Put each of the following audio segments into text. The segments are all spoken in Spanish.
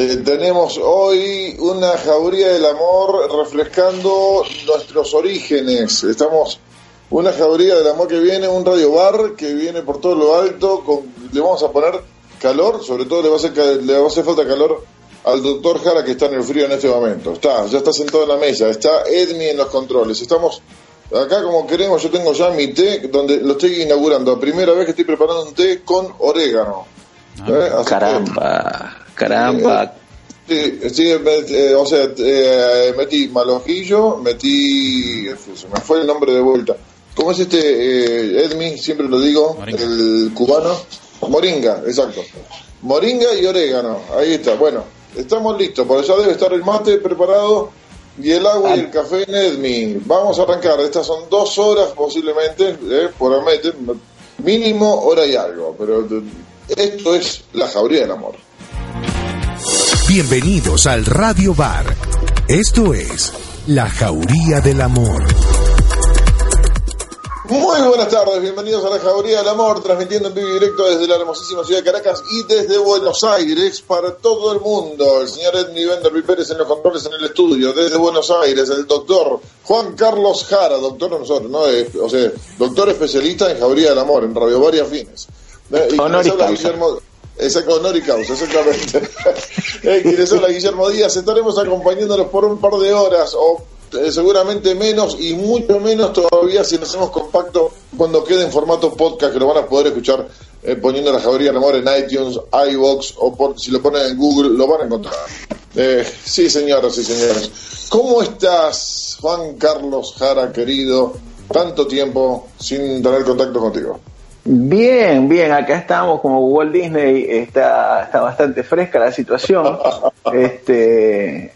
Eh, tenemos hoy una jauría del amor refrescando nuestros orígenes. Estamos una jauría del amor que viene, un radio bar que viene por todo lo alto. Con, le vamos a poner calor, sobre todo le va a hacer, le va a hacer falta calor al doctor Jara que está en el frío en este momento. Está, ya está sentado en la mesa, está Edmi en los controles. Estamos acá como queremos, yo tengo ya mi té donde lo estoy inaugurando. Primera vez que estoy preparando un té con orégano. Ah, ¿Eh? caramba, caramba. Sí, sí eh, o sea, eh, metí malojillo, metí, se me fue el nombre de vuelta. ¿Cómo es este Edmi? Siempre lo digo, el cubano. Moringa, exacto. Moringa y orégano, ahí está. Bueno, estamos listos, por ya debe estar el mate preparado y el agua y el café en Edmi. Vamos a arrancar, estas son dos horas posiblemente, eh, por amete, mínimo hora y algo, pero esto es la jauría del amor. Bienvenidos al Radio Bar. Esto es La Jauría del Amor. Muy buenas tardes, bienvenidos a la Jauría del Amor, transmitiendo en vivo y directo desde la hermosísima ciudad de Caracas y desde Buenos Aires para todo el mundo. El señor Edmi Bender Pérez en los controles en el estudio, desde Buenos Aires, el doctor Juan Carlos Jara, doctor de nosotros, ¿no? o sea, doctor especialista en Jauría del Amor, en Radio Varias Fines. Eh, causa. Guillermo, exacto, honor y causa, exactamente. eh, habla Guillermo Díaz, estaremos acompañándolos por un par de horas o eh, seguramente menos y mucho menos todavía si nos hacemos compacto cuando quede en formato podcast que lo van a poder escuchar eh, poniendo la del Amor en iTunes, iBox o por, si lo ponen en Google lo van a encontrar. Eh, sí, señoras y señores. ¿Cómo estás, Juan Carlos Jara, querido? Tanto tiempo sin tener contacto contigo. Bien, bien, acá estamos como Walt Disney, está, está bastante fresca la situación. este,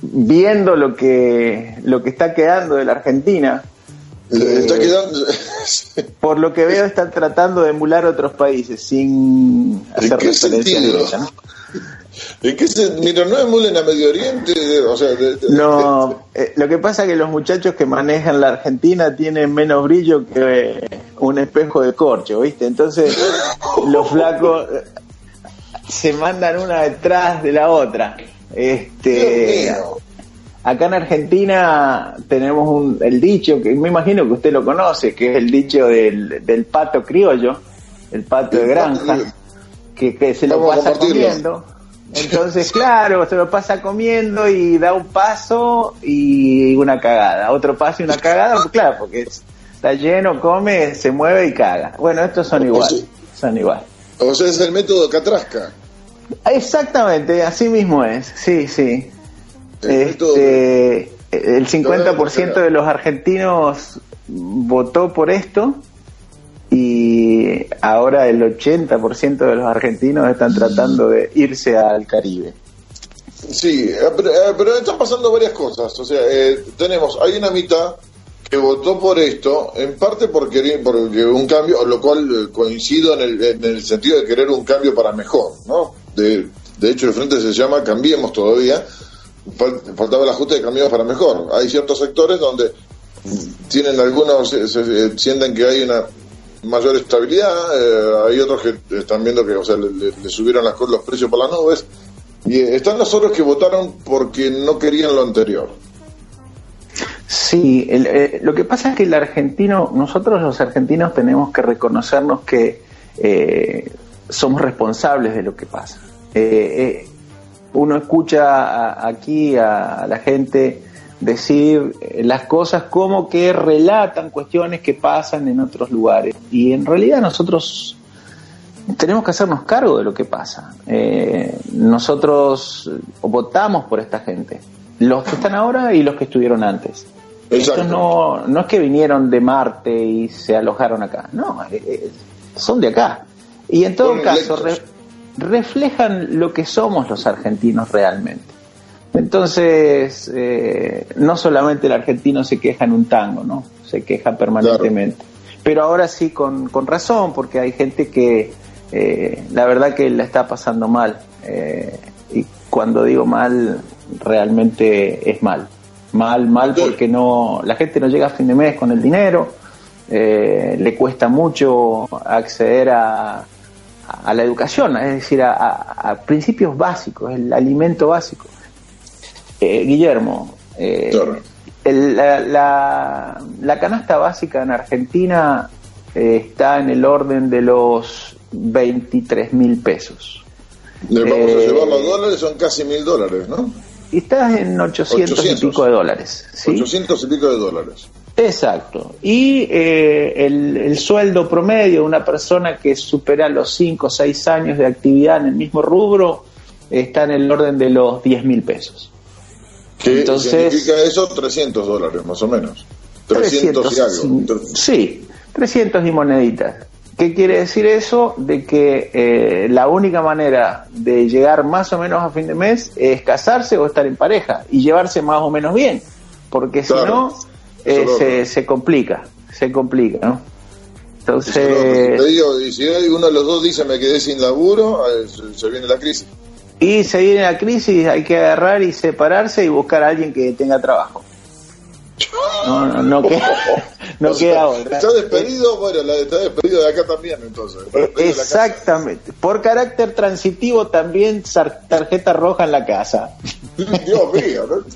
viendo lo que, lo que está quedando de la Argentina. está quedando... por lo que veo están tratando de emular otros países sin hacer referencia directa, ¿no? ¿En qué se, mira, no emulen a Medio Oriente, o sea, no, eh, lo que pasa es que los muchachos que manejan la Argentina tienen menos brillo que un espejo de corcho, ¿viste? Entonces los flacos eh, se mandan una detrás de la otra. Este, acá en Argentina tenemos un, el dicho que me imagino que usted lo conoce, que es el dicho del, del pato criollo, el pato de granja, que, se lo pasa comiendo. Entonces, claro, se lo pasa comiendo y da un paso y una cagada. Otro paso y una cagada, pues claro, porque está lleno, come, se mueve y caga. Bueno, estos son igual, son igual. O sea, es el método Catrasca. Exactamente, así mismo es, sí, sí. Este, el 50% de los argentinos votó por esto y ahora el 80% de los argentinos están tratando de irse al Caribe. Sí, eh, eh, pero, están pasando varias cosas. O sea, eh, tenemos, hay una mitad que votó por esto, en parte porque, porque un cambio, lo cual coincido en el, en el sentido de querer un cambio para mejor, ¿no? De, de hecho, el frente se llama Cambiemos todavía. Faltaba el ajuste de Cambiemos para mejor. Hay ciertos sectores donde tienen algunos, se, sienten que hay una mayor estabilidad, eh, hay otros que están viendo que o sea, le, subieron las, los precios por las nubes, y están los otros que votaron porque no querían lo anterior. Sí, eh, lo que pasa es que el argentino, nosotros los argentinos tenemos que reconocernos que eh, somos responsables de lo que pasa. Eh, eh, uno escucha aquí a, la gente decir las cosas como que relatan cuestiones que pasan en otros lugares y en realidad nosotros tenemos que hacernos cargo de lo que pasa. Eh, nosotros votamos por esta gente, los que están ahora y los que estuvieron antes. Estos no, no es que vinieron de Marte y se alojaron acá, no, son de acá. Y en todo caso, reflejan lo que somos los argentinos realmente. Entonces, eh, no solamente el argentino se queja en un tango, ¿no? Se queja permanentemente. Pero ahora sí con, con, razón, porque hay gente que eh, la verdad que la está pasando mal. Eh, y cuando digo mal, realmente es mal. Mal, mal porque no, la gente no llega a fin de mes con el dinero, le cuesta mucho acceder a, a la educación, es decir, a, principios básicos, el alimento básico. Eh, Guillermo, eh, la, la, canasta básica en Argentina eh, está en el orden de los 23 mil pesos. Le vamos a llevar los dólares, son casi mil dólares, ¿no? Y estás en 800, y pico de dólares. ¿sí? 800 y pico de dólares. Exacto. Y eh, el, sueldo promedio de una persona que supera los 5 o 6 años de actividad en el mismo rubro está en el orden de los 10 mil pesos. ¿Qué Entonces, significa eso? 300 dólares, más o menos. 300, y algo. Sí, 300 y moneditas. ¿Qué quiere decir eso? De que eh, la única manera de llegar más o menos a fin de mes es casarse o estar en pareja y llevarse más o menos bien, porque si no eh, se, se, complica, se complica, ¿no? Entonces... y si uno de los dos dice me quedé sin laburo, eh, se viene la crisis. Y se viene la crisis, hay que agarrar y separarse y buscar a alguien que tenga trabajo. No, no, no queda, no queda otra. Está despedido, bueno, está despedido de acá también, entonces. Exactamente. Por carácter transitivo también tarjeta roja en la casa. Dios mío, ¿no?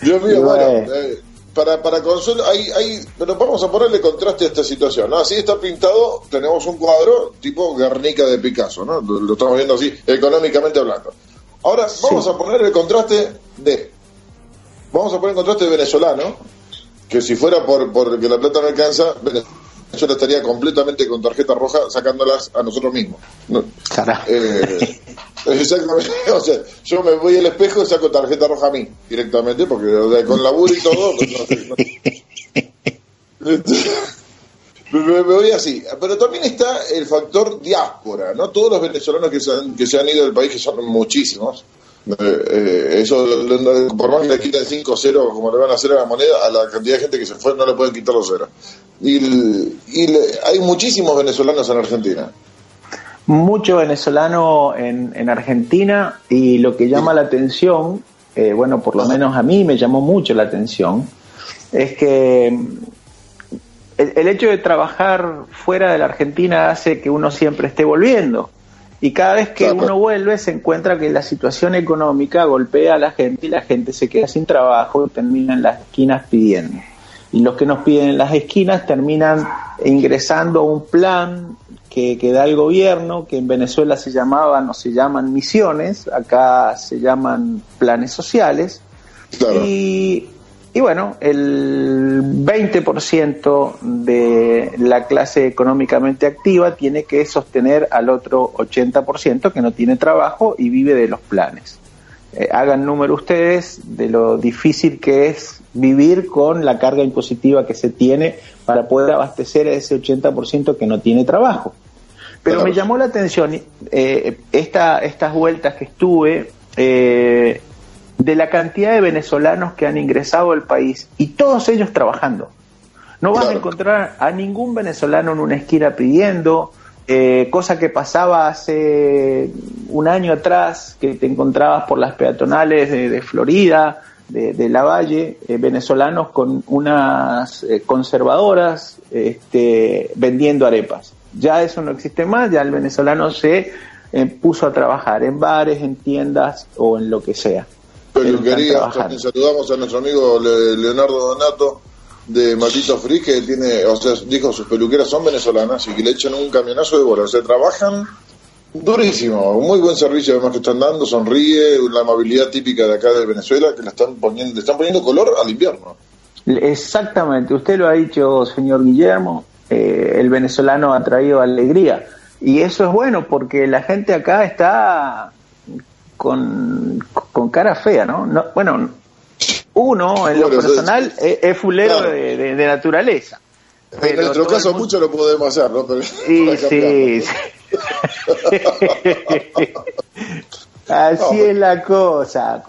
Dios mío, bueno, eh, para, para consuelo, hay, hay, pero vamos a ponerle contraste a esta situación, ¿no? Así está pintado, tenemos un cuadro tipo Guernica de Picasso, ¿no? Lo, estamos viendo así, económicamente hablando. Ahora, vamos a poner el contraste de vamos a poner en contraste de venezolano, que si fuera por, por que la plata no alcanza, Venezuela estaría completamente con tarjeta roja sacándolas a nosotros mismos. Eh, exactamente. O sea, yo me voy al espejo y saco tarjeta roja a mí directamente, porque con laburo y todo. Pues, me, voy así. Pero también está el factor diáspora, ¿no? Todos los venezolanos que se han, que se han ido del país, que son muchísimos, eh, eh, eso, por más que le quiten 5 0 como le van a hacer a la moneda, a la cantidad de gente que se fue no le pueden quitar los ceros. Y, hay muchísimos venezolanos en Argentina. Mucho venezolano en, en Argentina y lo que llama la atención, eh, bueno, por lo menos a mí me llamó mucho la atención, es que el, el hecho de trabajar fuera de la Argentina hace que uno siempre esté volviendo y cada vez que uno vuelve se encuentra que la situación económica golpea a la gente y la gente se queda sin trabajo y termina en las esquinas pidiendo. Y los que nos piden en las esquinas terminan ingresando a un plan que, que da el gobierno, que en Venezuela se llamaban o se llaman misiones, acá se llaman planes sociales. Y y bueno, el 20% de la clase económicamente activa tiene que sostener al otro 80% que no tiene trabajo y vive de los planes. Eh, hagan número ustedes de lo difícil que es vivir con la carga impositiva que se tiene para poder abastecer a ese 80% que no tiene trabajo. Pero me llamó la atención eh, esta, estas vueltas que estuve. Eh, de la cantidad de venezolanos que han ingresado al país y todos ellos trabajando. No vas a encontrar a ningún venezolano en una esquina pidiendo, eh, cosa que pasaba hace un año atrás, que te encontrabas por las peatonales de, Florida, de, la Valle, eh, venezolanos con unas eh, conservadoras este, vendiendo arepas. Ya eso no existe más, ya el venezolano se puso a trabajar en bares, en tiendas o en lo que sea peluquería. También saludamos a nuestro amigo Leonardo Donato de Matito Free, que tiene, o sea, dijo sus peluqueras son venezolanas y que le echan un camionazo de bola. O sea, trabajan durísimo, muy buen servicio además que están dando, sonríe, la amabilidad típica de acá de Venezuela, que le están poniendo, le están poniendo color al invierno. Exactamente, usted lo ha dicho, señor Guillermo, eh, el venezolano ha traído alegría. Y eso es bueno porque la gente acá está con, con cara fea, ¿no? no bueno, uno en lo personal es, fulero de, naturaleza. en nuestro caso mucho lo podemos hacer, ¿no? Pero sí, sí, Así es la cosa.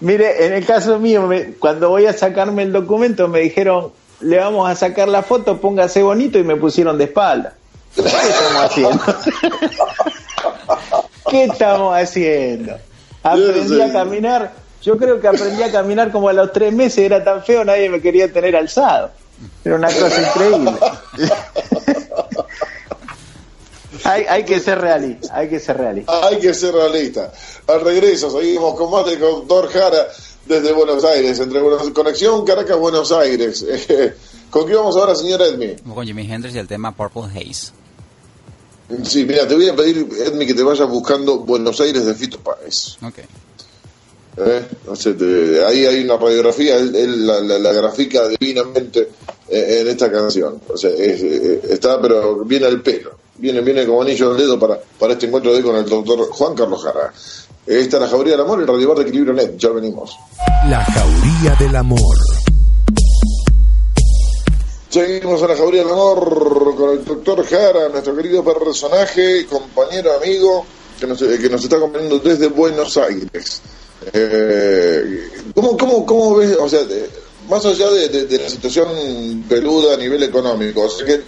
Mire, en el caso mío, cuando voy a sacarme el documento me dijeron, le vamos a sacar la foto, póngase bonito y me pusieron de espalda. ¿Qué estamos haciendo? ¿Qué estamos haciendo? Aprendí a caminar. Yo creo que aprendí a caminar como a los tres meses, era tan feo, nadie me quería tener alzado. Era una cosa increíble. hay, hay que ser realista, hay que ser realista. Hay que ser realista. Al regreso seguimos con más del doctor Jara desde Buenos Aires, entre Buenos, Conexión Caracas-Buenos Aires. ¿Con qué vamos ahora, señor Edmi? Con Jimi Hendrix y el tema Purple Haze. Sí, mira, te voy a pedir, Edmi, que te vayas buscando Buenos Aires de Fito Páez. Ok. ¿Eh? O sea, te- ahí hay una radiografía, él, él la, la- la grafica divinamente eh, en esta canción. O sea, es, eh, está, pero viene al pelo. Viene, viene como anillo al dedo para, para este encuentro de hoy con el doctor Juan Carlos Jara. Esta es la Jauría del Amor, el Radio Bar de Equilibrio Net. Ya venimos. La Jauría del Amor. Seguimos en la Jauría del Amor con el doctor Jara, nuestro querido personaje, compañero, amigo, que nos, que nos está acompañando desde Buenos Aires. Eh, ¿cómo, cómo, ¿Cómo ves, o sea, de- más allá de, de- de la situación peluda a nivel económico, o sea, que,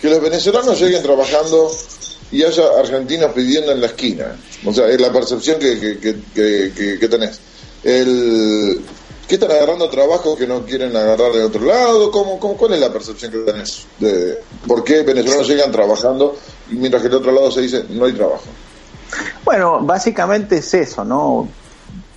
que los venezolanos lleguen trabajando y haya argentinos pidiendo en la esquina? O sea, es la percepción que, que, que, que- tenés. El, ¿Qué están agarrando trabajo que no quieren agarrar de otro lado? ¿Cómo, cómo, ¿Cuál es la percepción que tenés? De, ¿Por qué venezolanos llegan trabajando y mientras que del otro lado se dice no hay trabajo? Bueno, básicamente es eso, ¿no?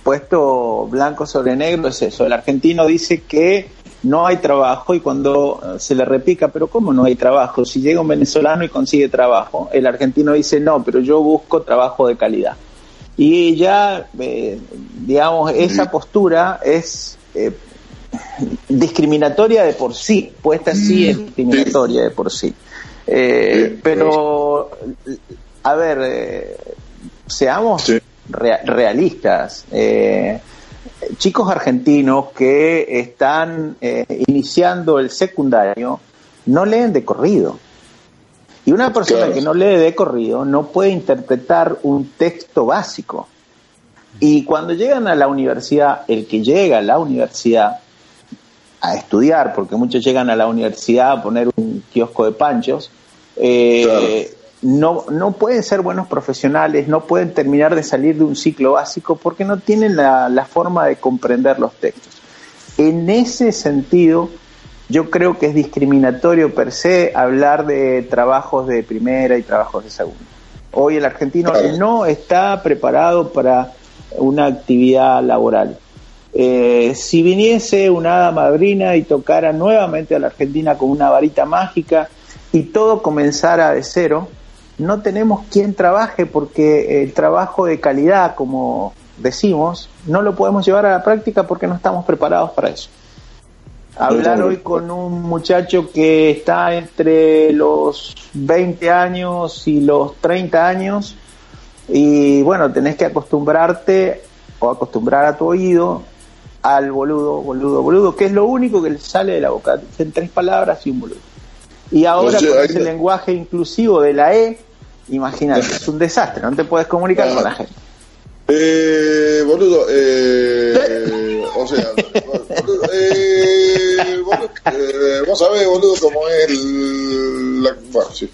Puesto blanco sobre negro es eso. El argentino dice que no hay trabajo y cuando eh, se le repica, pero ¿cómo no hay trabajo? Si llega un venezolano y consigue trabajo, el argentino dice no, pero yo busco trabajo de calidad. Y ya, eh, digamos, esa postura es eh, discriminatoria de por sí, puesta así es discriminatoria de por sí. Eh, pero, a ver, eh, seamos realistas. Eh, chicos argentinos que están eh, iniciando el secundario no leen de corrido. Y una persona Claro. que no lee de corrido no puede interpretar un texto básico. Y cuando llegan a la universidad, el que llega a la universidad a estudiar, porque muchos llegan a la universidad a poner un kiosco de panchos, eh, no, no pueden ser buenos profesionales, no pueden terminar de salir de un ciclo básico porque no tienen la, la forma de comprender los textos. En ese sentido, yo creo que es discriminatorio per se hablar de trabajos de primera y trabajos de segunda. Hoy el argentino no está preparado para una actividad laboral. Eh, si viniese una hada madrina y tocara nuevamente a la Argentina con una varita mágica y todo comenzara de cero, no tenemos quien trabaje porque el trabajo de calidad, como decimos, no lo podemos llevar a la práctica porque no estamos preparados para eso. Hablar hoy con un muchacho que está entre los 20 años y los 30 años y bueno, tenés que acostumbrarte o acostumbrar a tu oído al boludo, boludo, boludo, que es lo único que le sale de la boca. Dicen tres palabras y un boludo. Y ahora con ese no- lenguaje inclusivo de la E, imagínate, es un desastre, no te puedes comunicar Ah. con la gente. Eh, boludo, eh, o sea, boludo, eh, boludo, eh, vos sabés, boludo, cómo es el, la, bueno, sí.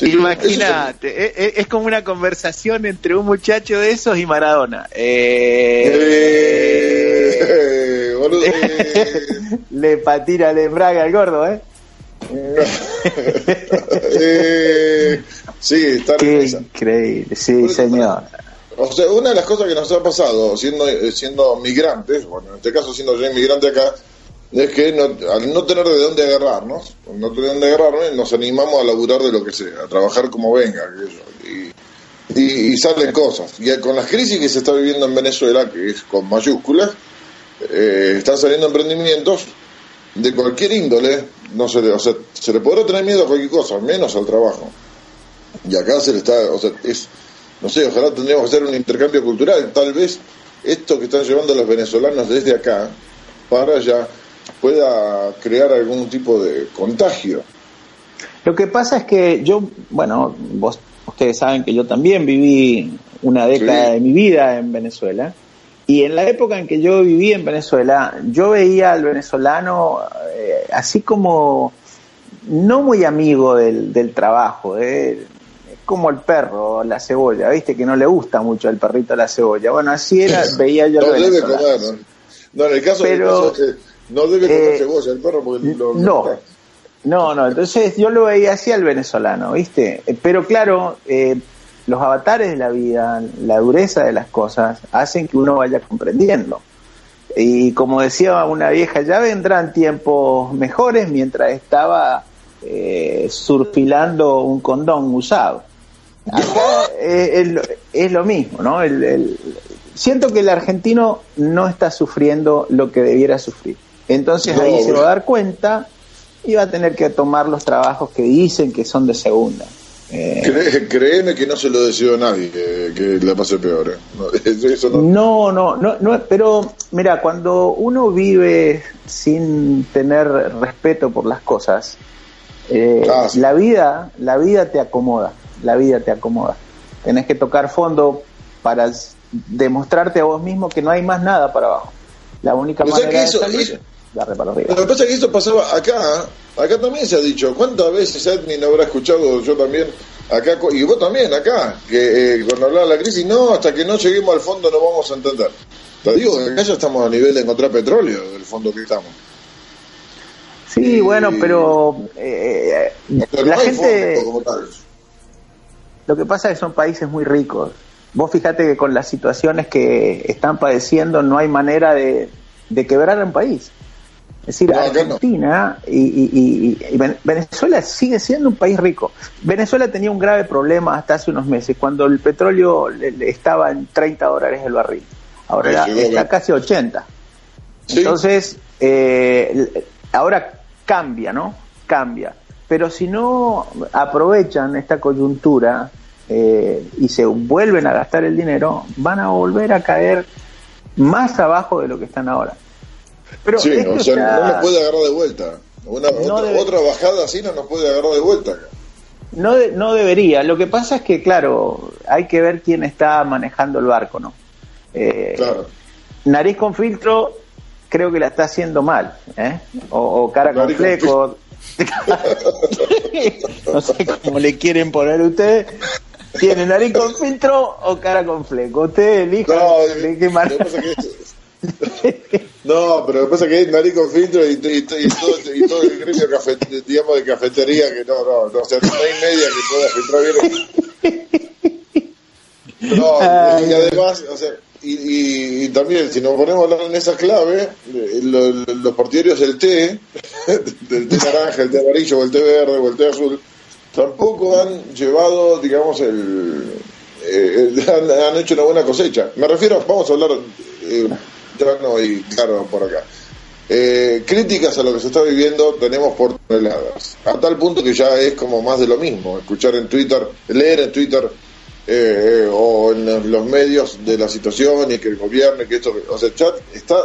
Imagínate, es, es como una conversación entre un muchacho de esos y Maradona. Eh, Eh, boludo, eh, le patina le embraga al gordo, ¿eh? Eh, sí, está Qué increíble, sí, señor. O sea, una de las cosas que nos ha pasado siendo eh, siendo migrantes, bueno, en este caso siendo yo inmigrante acá, es que no- al no tener de dónde agarrarnos, no tener de dónde agarrarnos, nos animamos a laburar de lo que sea, a trabajar como venga, y, y- y salen cosas. Y con las crisis que se está viviendo en Venezuela, que es con mayúsculas, eh, están saliendo emprendimientos de cualquier índole, no se le, o sea, se le podrá tener miedo a cualquier cosa, menos al trabajo. Y acá se le está, o sea, es, no sé, ojalá tendríamos que hacer un intercambio cultural, tal vez esto que están llevando los venezolanos desde acá para allá pueda crear algún tipo de contagio. Lo que pasa es que yo, bueno, vos, ustedes saben que yo también viví una década Sí. de mi vida en Venezuela. Y en la época en que yo viví en Venezuela, yo veía al venezolano eh, así como no muy amigo del, del trabajo, eh, como el perro, la cebolla, viste que no le gusta mucho al perrito la cebolla. Bueno, así era, veía yo al No debe venezolano. comer, ¿no? No, en el caso, Pero, el caso, no debe comer eh, cebolla el perro porque lo, no. No, no, entonces yo lo veía así al venezolano, ¿viste? Pero claro, eh, los avatares de la vida, la dureza de las cosas, hacen que uno vaya comprendiendo. Y como decía una vieja, ya vendrán tiempos mejores mientras estaba eh, surfilando un condón usado. Acá eh, es, lo mismo, ¿no? siento que el argentino no está sufriendo lo que debiera sufrir. Entonces ahí se va a dar cuenta y va a tener que tomar los trabajos que dicen que son de segunda. Eh, créeme que no se lo deseo a nadie que, que la pase peor. ¿eh? No, no, no, no, pero mira, cuando uno vive sin tener respeto por las cosas, eh, ah, la vida, la vida te acomoda, la vida te acomoda. Tenés que tocar fondo para demostrarte a vos mismo que no hay más nada para abajo. La única manera de salir lo que pasa es que esto pasaba acá, acá también se ha dicho, ¿cuántas veces Edwin habrá escuchado yo también acá, y vos también acá, que eh, cuando hablaba de la crisis, no, hasta que no lleguemos al fondo no vamos a entender. Te digo, acá ya estamos a nivel de encontrar petróleo del fondo que estamos. Sí, bueno, pero, eh, la gente... Lo que pasa es que son países muy ricos. Vos fíjate que con las situaciones que están padeciendo no hay manera de, de quebrar un país. Es decir, Argentina y, Venezuela sigue siendo un país rico. Venezuela tenía un grave problema hasta hace unos meses, cuando el petróleo estaba en 30 dólares el barril. Ahora está casi 80. Entonces, eh, ahora cambia, ¿no? Cambia. Pero si no aprovechan esta coyuntura eh, y se vuelven a gastar el dinero, van a volver a caer más abajo de lo que están ahora. Pero sí, o sea, no nos puede agarrar de vuelta. Una, otra, bajada así no nos puede agarrar de vuelta. No, no debería. Lo que pasa es que, claro, hay que ver quién está manejando el barco, ¿no? Eh, claro. Nariz con filtro, creo que la está haciendo mal, ¿eh? O, cara con fleco. no sé cómo le quieren poner ustedes. ¿Tiene nariz con filtro o cara con fleco? Usted elija. No, qué no, pero lo que pasa es que hay nariz con filtro y, todo, el gremio digamos, de cafetería que no, no, no, o sea, no hay media que pueda filtrar bien. No, y además, o sea, y, también, si nos ponemos a hablar en esa clave, los, los partidarios del té, del té naranja, el té amarillo, o el té verde, o el té azul, tampoco han llevado, digamos, el, eh, han, hecho una buena cosecha. Me refiero, vamos a hablar eh, y claro por acá. Eh, críticas a lo que se está viviendo tenemos por toneladas, a tal punto que ya es como más de lo mismo, escuchar en Twitter, leer en Twitter eh, o en los medios de la situación y que el gobierno, y que esto, o sea, chat está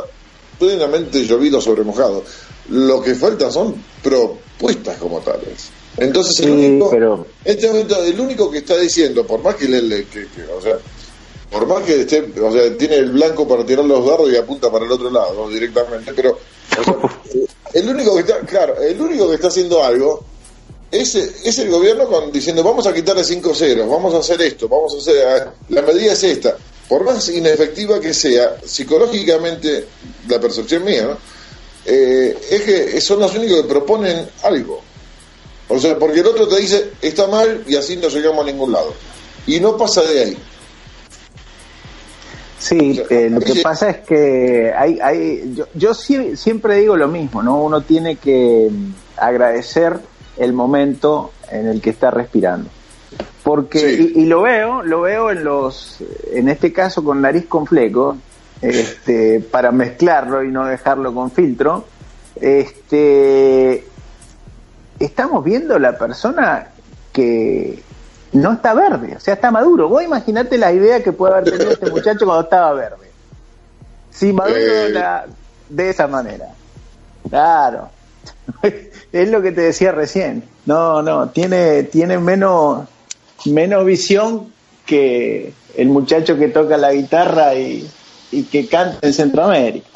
plenamente llovido sobre mojado. Lo que falta son propuestas como tales. Entonces, el único, este momento, el único que está diciendo, por más que le, que, o sea, por más que esté, o sea, tiene el blanco para tirar los dardos y apunta para el otro lado directamente, pero el único que está, claro, el único que está haciendo algo es, es el gobierno con, diciendo vamos a quitarle 5 ceros, vamos a hacer esto, vamos a hacer, la medida es esta. Por más inefectiva que sea, psicológicamente, la percepción mía, eh, es que son los únicos que proponen algo. O sea, porque el otro te dice, está mal y así no llegamos a ningún lado. Y no pasa de ahí. Sí, eh, lo que pasa es que hay, hay yo, yo siempre digo lo mismo, ¿no? Uno tiene que agradecer el momento en el que está respirando. Porque, y, lo veo, lo veo en los, en este caso con nariz con fleco, este, para mezclarlo y no dejarlo con filtro, este, estamos viendo la persona que, no está verde, o sea, está maduro. Vos imaginate la idea que puede haber tenido este muchacho cuando estaba verde. Si maduro eh. de esa manera. Claro. es lo que te decía recién. No, no, tiene, tiene menos, menos visión que el muchacho que toca la guitarra y, y que canta en Centroamérica.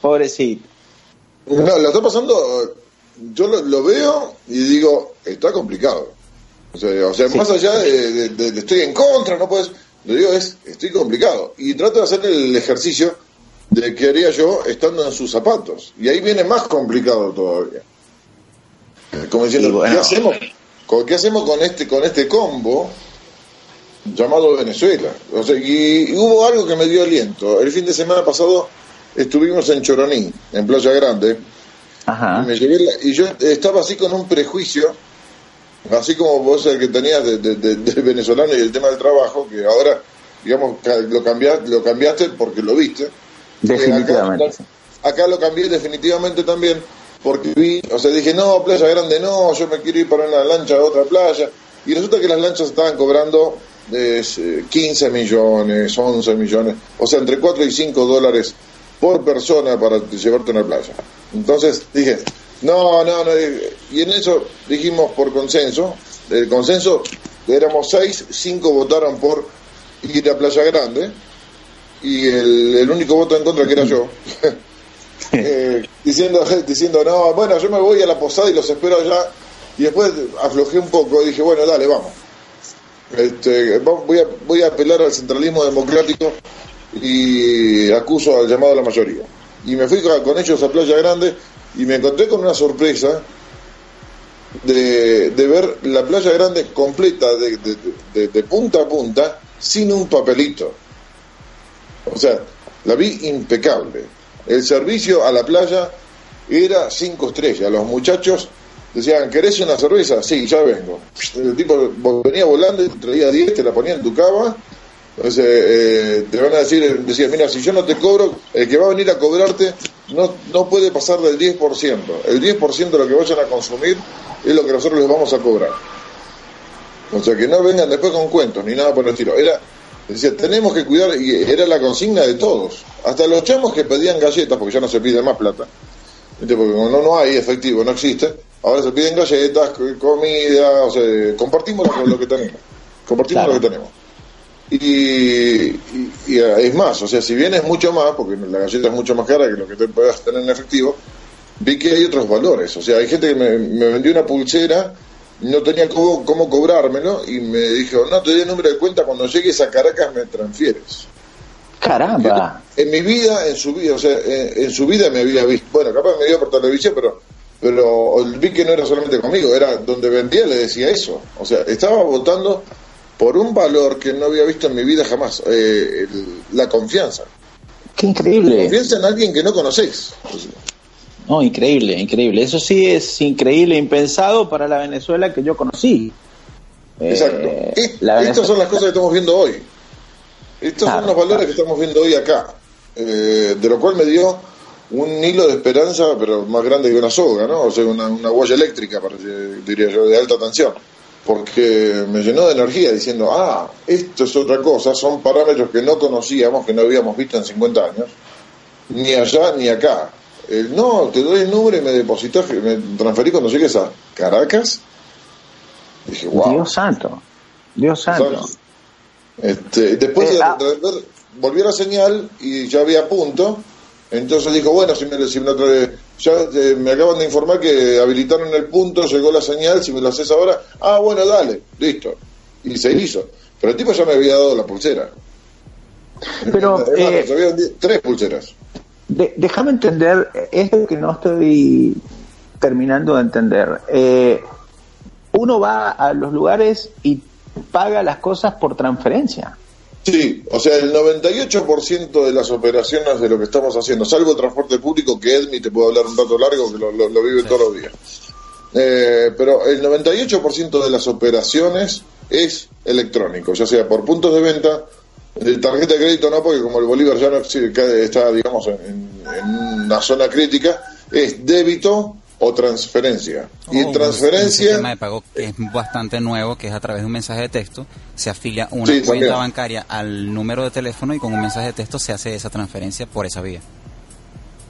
Pobrecito. No, lo está pasando, yo lo veo y digo, está complicado. O sea, más allá de, estoy en contra, no puedes. Lo digo es, estoy complicado. Y trato de hacer el ejercicio de qué haría yo estando en sus zapatos. Y ahí viene más complicado todavía. Como diciendo, bueno. ¿qué hacemos? con- ¿Qué hacemos con este con este combo llamado Venezuela? O sea, y, y hubo algo que me dio aliento. El fin de semana pasado estuvimos en Choroní, en Playa Grande, Ajá. y, me llevé la- y yo estaba así con un prejuicio, así como vos el que tenías de, de- venezolano y el tema del trabajo, que ahora, digamos, lo cambiaste, lo cambiaste porque lo viste. Definitivamente. Eh, acá, acá lo cambié definitivamente también porque vi, o sea, dije, no, Playa Grande no, yo me quiero ir para una lancha a otra playa. Y resulta que las lanchas estaban cobrando eh, 15 millones, 11 millones, o sea, entre 4 y 5 dólares por persona para llevarte a una playa. Entonces dije, no, no, no. Y en eso dijimos por consenso, el consenso éramos 6, 5 votaron por ir a Playa Grande y el, el único voto en contra que era yo. Eh, diciendo, diciendo, no, bueno, yo me voy a la posada y los espero allá. Y después aflojé un poco y dije, bueno, dale, vamos. Este, voy, a, voy a apelar al centralismo democrático y acuso al llamado de la mayoría. Y me fui con ellos a Playa Grande y me encontré con una sorpresa de, de ver la Playa Grande completa de, de- punta a punta sin un papelito. O sea, la vi impecable. El servicio a la playa era cinco estrellas. Los muchachos decían, ¿querés una cerveza? Sí, ya vengo. El tipo venía volando y traía 10, te la ponía en tu cama. Entonces, eh, te van a decir, decía, mira, si yo no te cobro, el que va a venir a cobrarte no, no puede pasar del 10%. El 10% de lo que vayan a consumir es lo que nosotros les vamos a cobrar. O sea, que no vengan después con cuentos ni nada por el estilo. Era, decía, tenemos que cuidar, y era la consigna de todos. Hasta los chamos que pedían galletas, porque ya no se pide más plata, porque como no, no hay efectivo, no existe, ahora se piden galletas, co- comida, o sea, compartimos lo, lo que tenemos. Compartimos Claro. lo que tenemos. Y, y- y, eh, es más, o sea, si bien es mucho más, porque la galleta es mucho más cara que lo que te puedas tener en efectivo, vi que hay otros valores. O sea, hay gente que me, me vendió una pulsera, no tenía cómo, cómo cobrármelo y me dijo, no, te doy el número de cuenta, cuando llegues a Caracas me transfieres. Caramba. En mi vida, en su vida, o sea, en, en su vida me había visto, bueno, capaz me vio por televisión, pero pero vi que no era solamente conmigo, era donde vendía le decía eso. O sea, estaba votando por un valor que no había visto en mi vida jamás, eh, el- la confianza. Qué increíble. Confianza en alguien que no conocéis. No, increíble, increíble. Eso sí es increíble, impensado para la Venezuela que yo conocí. Exacto. Eh, Es- la Estas son las cosas que estamos viendo hoy. Estos Claro, son los valores claro. que estamos viendo hoy acá. Eh, de lo cual me dio un hilo de esperanza, pero más grande que una soga, ¿no? O sea, una, una huella eléctrica, diría yo, de alta tensión. Porque me llenó de energía diciendo, ah, esto es otra cosa, son parámetros que no conocíamos, que no habíamos visto en 50 años, ni allá ni acá. El, no, te doy el número y me depositas, me transferí cuando llegues a Caracas. Dije, wow. Dios santo. Dios santo. Este, después Eh, de, ah. volvió la señal y ya había punto. Entonces dijo, bueno, si me, si me lo trae- ya eh, me acaban de informar que habilitaron el punto, llegó la señal, si me lo haces ahora, ah, bueno, dale, listo. Y se hizo. Pero el tipo ya me había dado la pulsera. Pero, Es más, eh, habían tres pulseras. De- déjame entender, eh, esto que no estoy terminando de entender. Eh, uno va a los lugares y paga las cosas por transferencia. Sí, o sea, el 98% de las operaciones de lo que estamos haciendo, salvo el transporte público, que Edmi te puedo hablar un rato largo, que lo, lo- lo vive todos los días. Eh, pero el 98% de las operaciones es electrónico, ya sea por puntos de venta, de tarjeta de crédito no, porque como el Bolívar ya no está, digamos, en, en una zona crítica, es débito o transferencia. Y Oh, en Un transferencia... sistema de pago que es bastante nuevo, que es a través de un mensaje de texto, se afilia una Sí, cuenta también. bancaria al número de teléfono y con un mensaje de texto se hace esa transferencia por esa vía.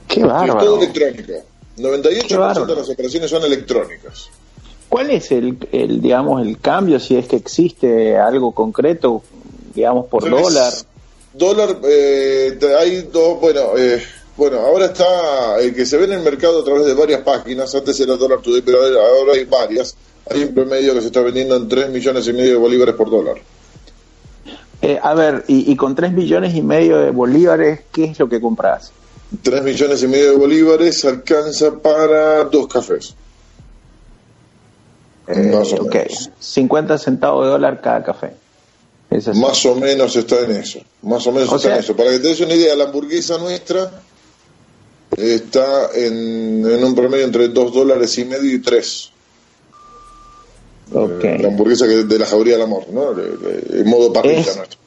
Qué Es todo bárbaro. electrónico. 98% Qué bárbaro. de las operaciones son electrónicas. ¿Cuál es el, el, digamos, el cambio, si es que existe algo concreto, digamos, por Entonces, dólar? Dólar, eh, hay dos, bueno, eh, bueno, ahora está el que se ve en el mercado a través de varias páginas, antes era dólar today, pero ahora hay varias. Hay un promedio que se está vendiendo en 3 millones y medio de bolívares por dólar. Eh, a ver, y, y con 3 millones y medio de bolívares, ¿qué es lo que compras? 3 millones y medio de bolívares alcanza para dos cafés. Eh, Más o ok, menos. 50 centavos de dólar cada café. Más o menos está en eso. Más o menos O está sea- en eso. Para que te des una idea, la hamburguesa nuestra está en, en un promedio entre 2 dólares y medio y 3. Ok. La hamburguesa que de la jauría del amor, ¿no? En modo parrilla Es- nuestro.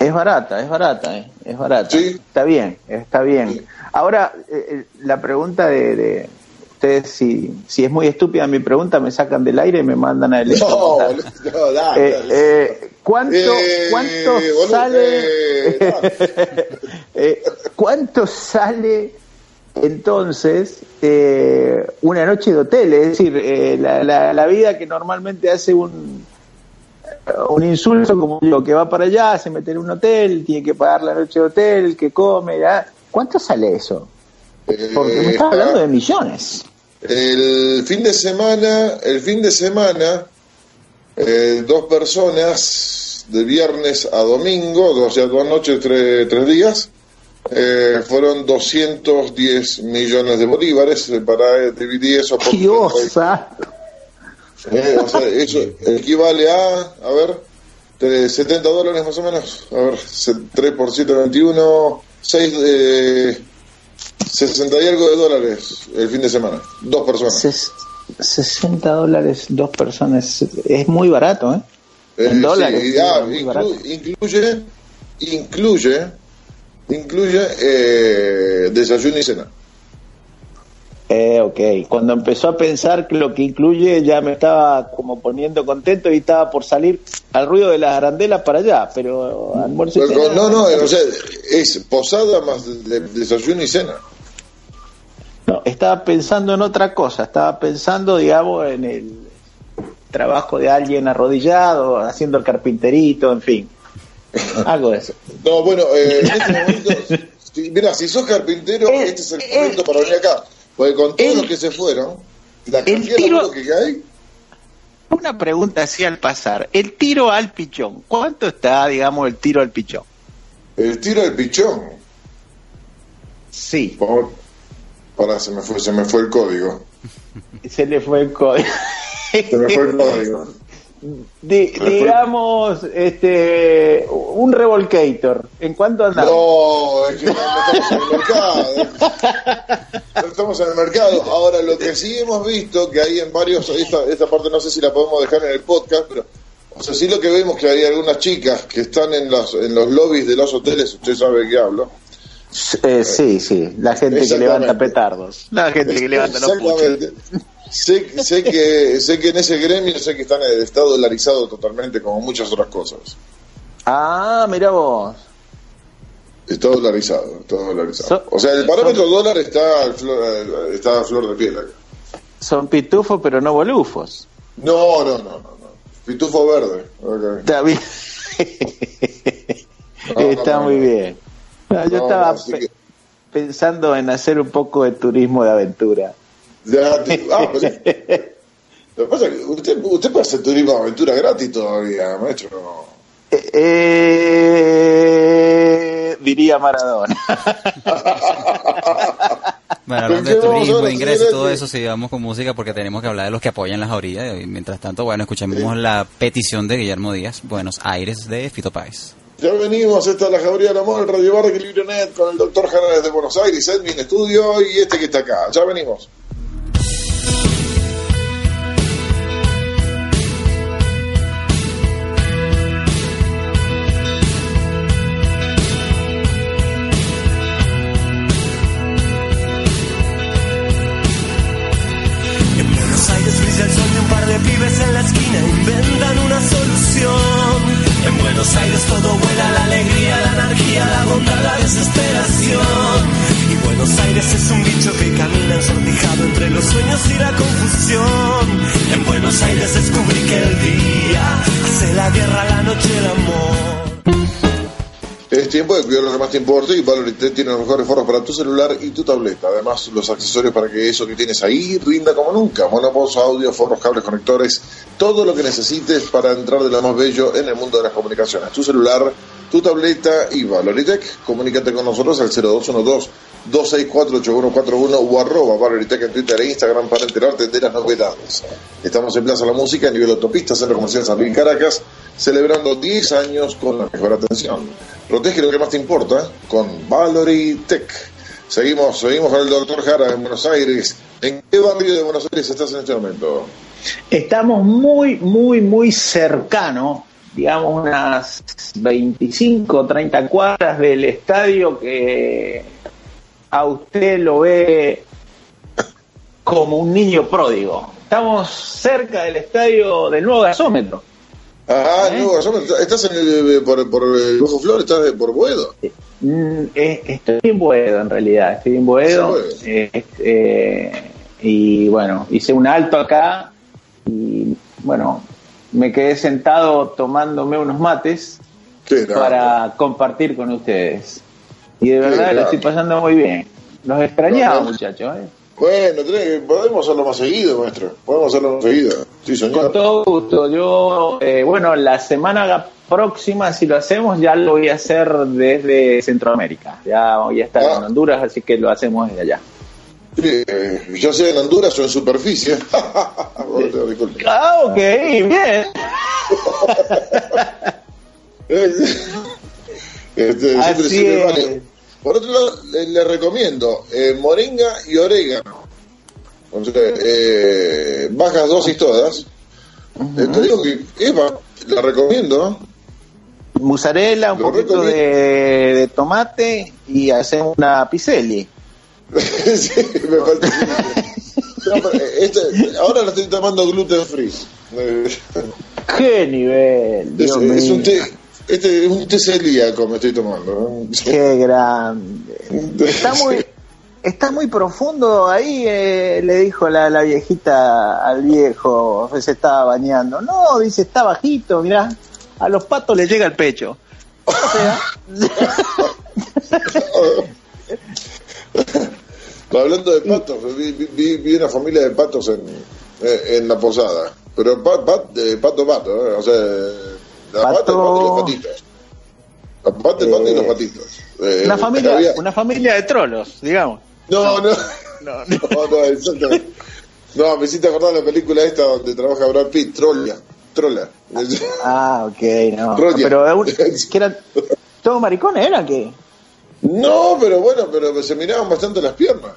Es barata, es barata, eh, es barata. Sí. Está bien, está bien. Sí. Ahora, eh, eh, la pregunta de, de ustedes, si, si es muy estúpida mi pregunta, me sacan del aire y me mandan a No, boludo, no, dale, Eh, dale. eh, ¿Cuánto, Eh, cuánto boludo, sale? eh, eh, ¿Cuánto sale entonces eh, una noche de hotel? Es decir, eh, la, la- la vida que normalmente hace un un insulto como digo, que va para allá, se mete en un hotel, tiene que pagar la noche de hotel, que come. ¿cuánto sale eso? Porque me eh, estás hablando de millones. El fin de semana, el fin de semana, eh, dos personas de viernes a domingo, o sea, dos noches, tres, tres días, eh, fueron 210 millones de bolívares. eh, Para eh, dividir eso por Dios. Eh, o sea, eso equivale a, a ver, tre- 70 dólares más o menos. A ver, se- 3 por 7, 21, 6, eh, 60 y algo de dólares el fin de semana. Dos personas. Ses- 60 dólares dos personas. Es muy barato, ¿eh? Eh, en dólares, sí, sí, ah, muy inclu- barato. incluye, incluye, incluye eh, desayuno y cena. Eh, ok. Cuando empezó a pensar que lo que incluye ya me estaba como poniendo contento y estaba por salir al ruido de las arandelas para allá, pero almuerzo y cena, no, no, o sea, es posada más de- de- desayuno y cena. No, estaba pensando en otra cosa, estaba pensando, digamos, en el trabajo de alguien arrodillado, haciendo el carpinterito, en fin. Algo de eso. No, bueno, eh, en este momento, si, mira, si sos carpintero, El- este es el el- momento para venir acá. Porque con todos los que se fueron, la cantidad de tiro- laburo que hay, Una pregunta así al pasar. El tiro al pichón, ¿cuánto está, digamos, el tiro al pichón? el tiro del pichón. Sí, Por, para, se me fue, se me fue el código. se le fue el código. Se me fue el código. Di- digamos, este, un revolcator. ¿En cuánto andamos? No, es que no, no estamos en el mercado. No estamos en el mercado. Ahora, lo que sí hemos visto, que hay en varios, esta, esta parte no sé si la podemos dejar en el podcast, pero, o sea, sí lo que vemos que hay algunas chicas que están en los, en los lobbies de los hoteles, usted sabe de qué hablo. Eh, sí, sí, la gente que levanta petardos. La gente que levanta los puchos. Sé, sé que sé que en ese gremio sé que están está dolarizado totalmente como muchas otras cosas. Ah, mira vos. Está dolarizado, está dolarizado. So- o sea, el parámetro dólar está al flor, está a flor de piel acá. Son pitufos, pero no bolufos. No, no, no, no, no. Pitufo verde. Está bien. No, Está no, muy bien. Yo estaba pe- que- pensando en hacer un poco de turismo de aventura. Ya ah, pues, lo que pasa es que usted, usted puede hacer turismo de aventura gratis todavía, maestro. Eh, eh, diría Maradona. Bueno, hablando ¿Con de turismo, de ingresos y todo eso, sigamos con música porque tenemos que hablar de los que apoyan las orillas. Y mientras tanto, bueno, escuchemos la petición de Guillermo Díaz, Buenos Aires, de Fito Páez. Ya venimos, esta es la Jauría del Amor, el Radio Bar de Equilibrio Net con el doctor Jara desde Buenos Aires, Edwin Estudio y este que está acá. Ya venimos. Thank you. Más te importa y Valorite tiene los mejores forros para tu celular y tu tableta. Además, los accesorios para que eso que tienes ahí rinda como nunca. Monopods, audio, forros, cables, conectores, todo lo que necesites para entrar de lo más bello en el mundo de las comunicaciones. Tu celular, tu tableta y Valoritech. Comunícate con nosotros al 0212 264-8141 o arroba Barberitec en Twitter e Instagram para enterarte de las novedades. Estamos en Plaza La Música, a nivel autopista, Centro Comercial San Luis Caracas, celebrando 10 años con la mejor atención. Protege lo que más te importa con Valoritech. Seguimos, seguimos con el doctor Jara en Buenos Aires. ¿En qué barrio de Buenos Aires estás en este momento? Estamos muy, muy, muy cercano, digamos unas 25, 30 cuadras del estadio que a usted lo ve como un niño pródigo. Estamos cerca del estadio del nuevo gasómetro. Ah, ¿Eh? no, gasómetro. ¿estás en el, por, por el Bajo Flor? ¿Estás por Boedo? Mm, eh, Estoy en Boedo en realidad, estoy en Boedo. Boedo. eh, eh, y bueno, hice un alto acá y bueno, me quedé sentado tomándome unos mates para compartir con ustedes. Y de verdad lo estoy pasando muy bien. Los extrañaba, No, muchachos. ¿eh? Bueno, podemos hacerlo más seguido, maestro. Podemos hacerlo más seguido. Sí, Con señor. todo gusto. Yo, eh, bueno, la semana próxima, si lo hacemos, ya lo voy a hacer desde Centroamérica. Ya voy a estar Ah. en Honduras, así que lo hacemos desde allá. Sí, eh, ya sea en Honduras o en superficie. Ah, ok, bien. Este, siempre Así es. Por otro lado, le, le recomiendo eh, moringa y orégano. Eh, bajas dosis todas. Eh, te digo que, Eva, la recomiendo. Mozzarella, un Lo poquito de, de tomate y hacemos una piselli. sí, me falta. No, eh, este- ahora la estoy tomando gluten free. ¡Qué nivel! Es, Dios es mío. un té, este es un té celíaco me estoy tomando. ¡Qué grande! Está muy, está muy profundo ahí, eh, le dijo la, la viejita al viejo, se estaba bañando. No, dice, está bajito, mirá, a los patos les llega el pecho. O sea, Hablando de patos, vi, vi- vi- una familia de patos en, eh, en la posada. Pero pa- pa- de pato pato, ¿eh? o sea, la pata, el pato y los Pato. patitos. La pato y los patitos. Eh, una familia, había- una familia de trolos, digamos. No, no, No, no, no, exactamente. No, me hiciste acordar la película esta donde trabaja Brad Pitt, Trolla. Trolla. Ah, ok, no. Roger. Pero un- que eran todos maricones, ¿eran que? No, pero bueno, pero se miraban bastante las piernas.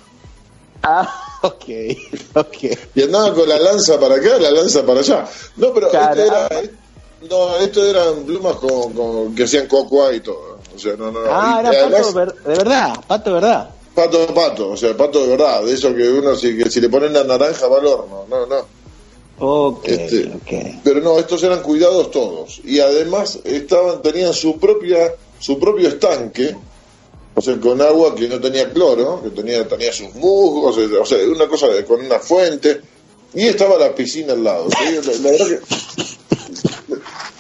Ah, ok, ok. Y andaban con la lanza para acá, la lanza para allá. No, pero Caramba. era, no, esto eran plumas con, con- que hacían cocoa y todo. O sea, no, no. Ah, Y era además, pato ver- de verdad, pato de verdad. pato, pato, o sea, pato de verdad, de eso que uno, si, que si le ponen la naranja va al horno, no, no. Ok, Este, ok. Pero no, estos eran cuidados todos. Y además estaban, tenían su propia, su propio estanque, o sea, con agua que no tenía cloro, que tenía, tenía sus musgos, o sea, una cosa de- con una fuente, y estaba la piscina al lado. ¿sí? La, la verdad que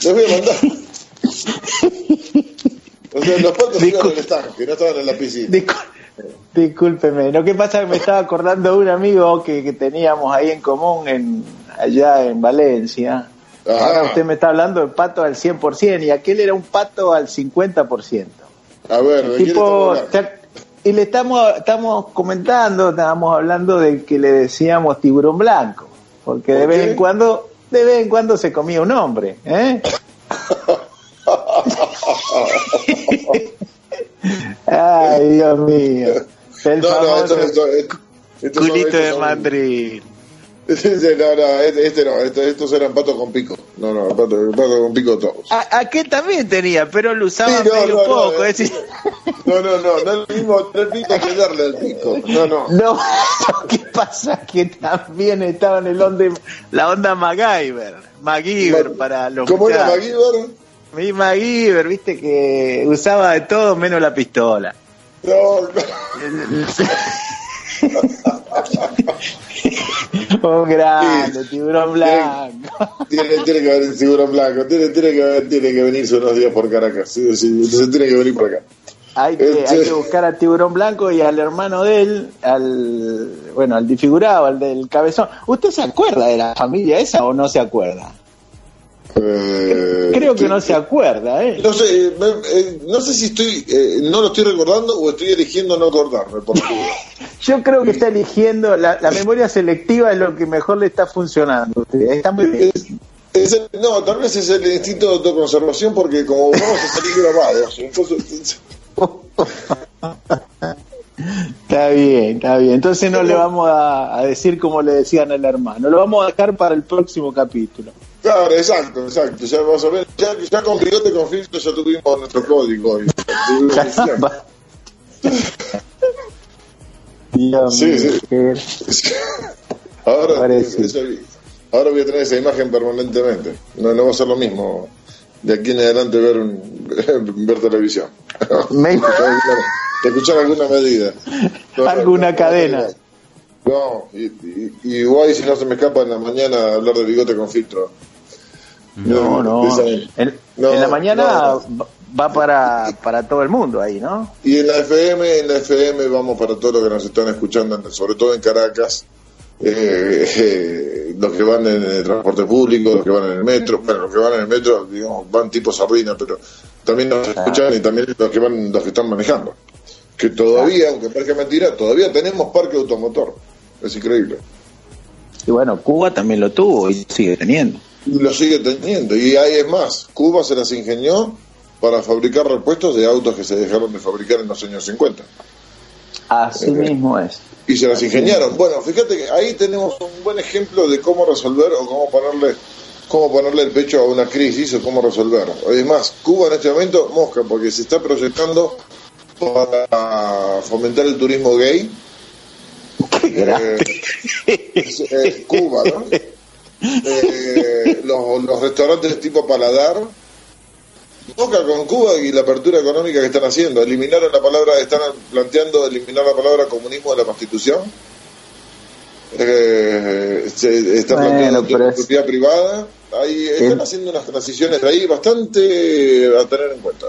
les voy a mandar. O sea, los patos iban en el estanque, no estaban en la piscina. Discul- Discúlpeme, lo que pasa es que me estaba acordando de un amigo que, que teníamos ahí en común en allá en Valencia. Ajá. Ahora usted me está hablando de pato al 100% y aquel era un pato al 50%. A ver, ¿de Tipo, y le estamos, estamos comentando, estábamos hablando de que le decíamos tiburón blanco, porque de ¿Por vez en cuando, de vez en cuando se comía un hombre, ¿eh? Ay, Dios mío. El No, no, famoso esto, esto, esto- estos son- culito de. Sí, no, no, este, este no, estos eran patos con pico. No, no, patos pato con pico todos. A- aquel también tenía, pero lo usaba Sí, no, medio no, poco. eh. es decir, No, no, no, no es lo mismo tener pico que darle al pico. No, no. no, que pasa que también estaba en el onde, la onda MacGyver. MacGyver para los ¿Cómo era. MacGyver? Mi MacGyver, viste que usaba de todo menos la pistola. No, no. Un grande, tiburón blanco. Tiene, tiene que venir tiburón blanco, tiene, tiene, que, tiene que venirse unos días por Caracas. Sí, sí, se tiene que venir por acá. Hay que, Este- hay que buscar al tiburón blanco y al hermano de él, al bueno, al disfigurado, al del cabezón. ¿Usted se acuerda de la familia esa o no se acuerda? Eh, Creo que estoy- no se acuerda, ¿eh? No sé, eh, eh, no sé si estoy, eh, no lo estoy recordando o estoy eligiendo no acordarme, por. Yo creo que está eligiendo, la, la memoria selectiva es lo que mejor le está funcionando. Está muy bien. Es- es el- no, tal vez es el instinto de autoconservación porque como vamos a salir grabados, entonces Está bien, está bien. Entonces no le vamos a, a decir como le decían al hermano. Lo vamos a dejar para el próximo capítulo. Claro, exacto, exacto. Ya vas a ver, ya, ya con bigote con filtro ya tuvimos nuestro código. y-. Dios Sí, mío, sí. ahora, ahora voy a tener esa imagen permanentemente. No, no va a ser lo mismo de aquí en adelante ver un, ver televisión. Me- escuchar, alguna medida. No, Alguna no, cadena. No, y, y, y igual si no se me escapa en la mañana hablar de bigote con filtro. No, no. En, No, en la mañana no. va para, para todo el mundo ahí, ¿no? Y en la FM, en la FM vamos para todos los que nos están escuchando, sobre todo en Caracas, eh, eh, los que van en el transporte público, los que van en el metro, bueno, los que van en el metro, digamos, van tipo sardina, pero también nos escuchan y también los que van, los que están manejando. Que todavía, aunque parezca mentira, todavía tenemos parque automotor. Es increíble. Y bueno, Cuba también lo tuvo y sigue teniendo. Y lo sigue teniendo. Y ahí es más, Cuba se las ingenió para fabricar repuestos de autos que se dejaron de fabricar en los años 50. Así Eh, mismo es. y se las ingeniaron. Bueno, fíjate que ahí tenemos un buen ejemplo de cómo resolver o cómo ponerle cómo ponerle el pecho a una crisis o cómo resolver. Es más, Cuba en este momento mosca porque se está proyectando para fomentar el turismo gay. Qué. Eh, es- es Cuba, ¿no? Eh, los, los restaurantes tipo paladar Boca con Cuba y la apertura económica que están haciendo. Eliminaron la palabra, están planteando eliminar la palabra comunismo de la Constitución. Eh, se está Bueno, planteando propiedad privada. Ahí están Es- haciendo unas transiciones de ahí bastante a tener en cuenta.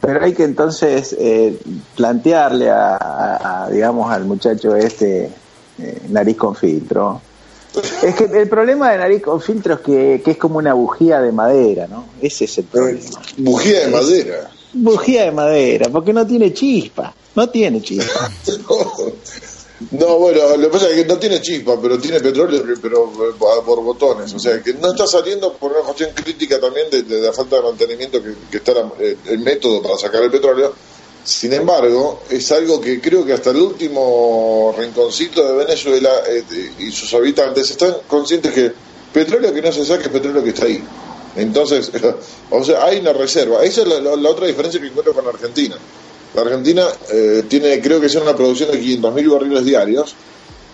Pero hay que entonces eh, plantearle a, a- a, digamos, al muchacho este eh, nariz con filtro. Es que el problema de nariz con filtro es que, que es como una bujía de madera, ¿no? Ese es el problema. bujía de madera. Bujía de madera, porque no tiene chispa. No tiene chispa. No, bueno, lo que pasa es que no tiene chispa, pero tiene petróleo, pero eh, por por botones. O sea, que no está saliendo por una cuestión crítica también de, de la falta de mantenimiento que, que está la- eh, el método para sacar el petróleo. Sin embargo, es algo que creo que hasta el último rinconcito de Venezuela eh, y sus habitantes están conscientes que petróleo que no se saca es petróleo que está ahí. Entonces, o sea, hay una reserva. Esa es la, la- la otra diferencia que encuentro con Argentina. La Argentina eh, tiene, creo que es una producción de 500.000 barriles diarios,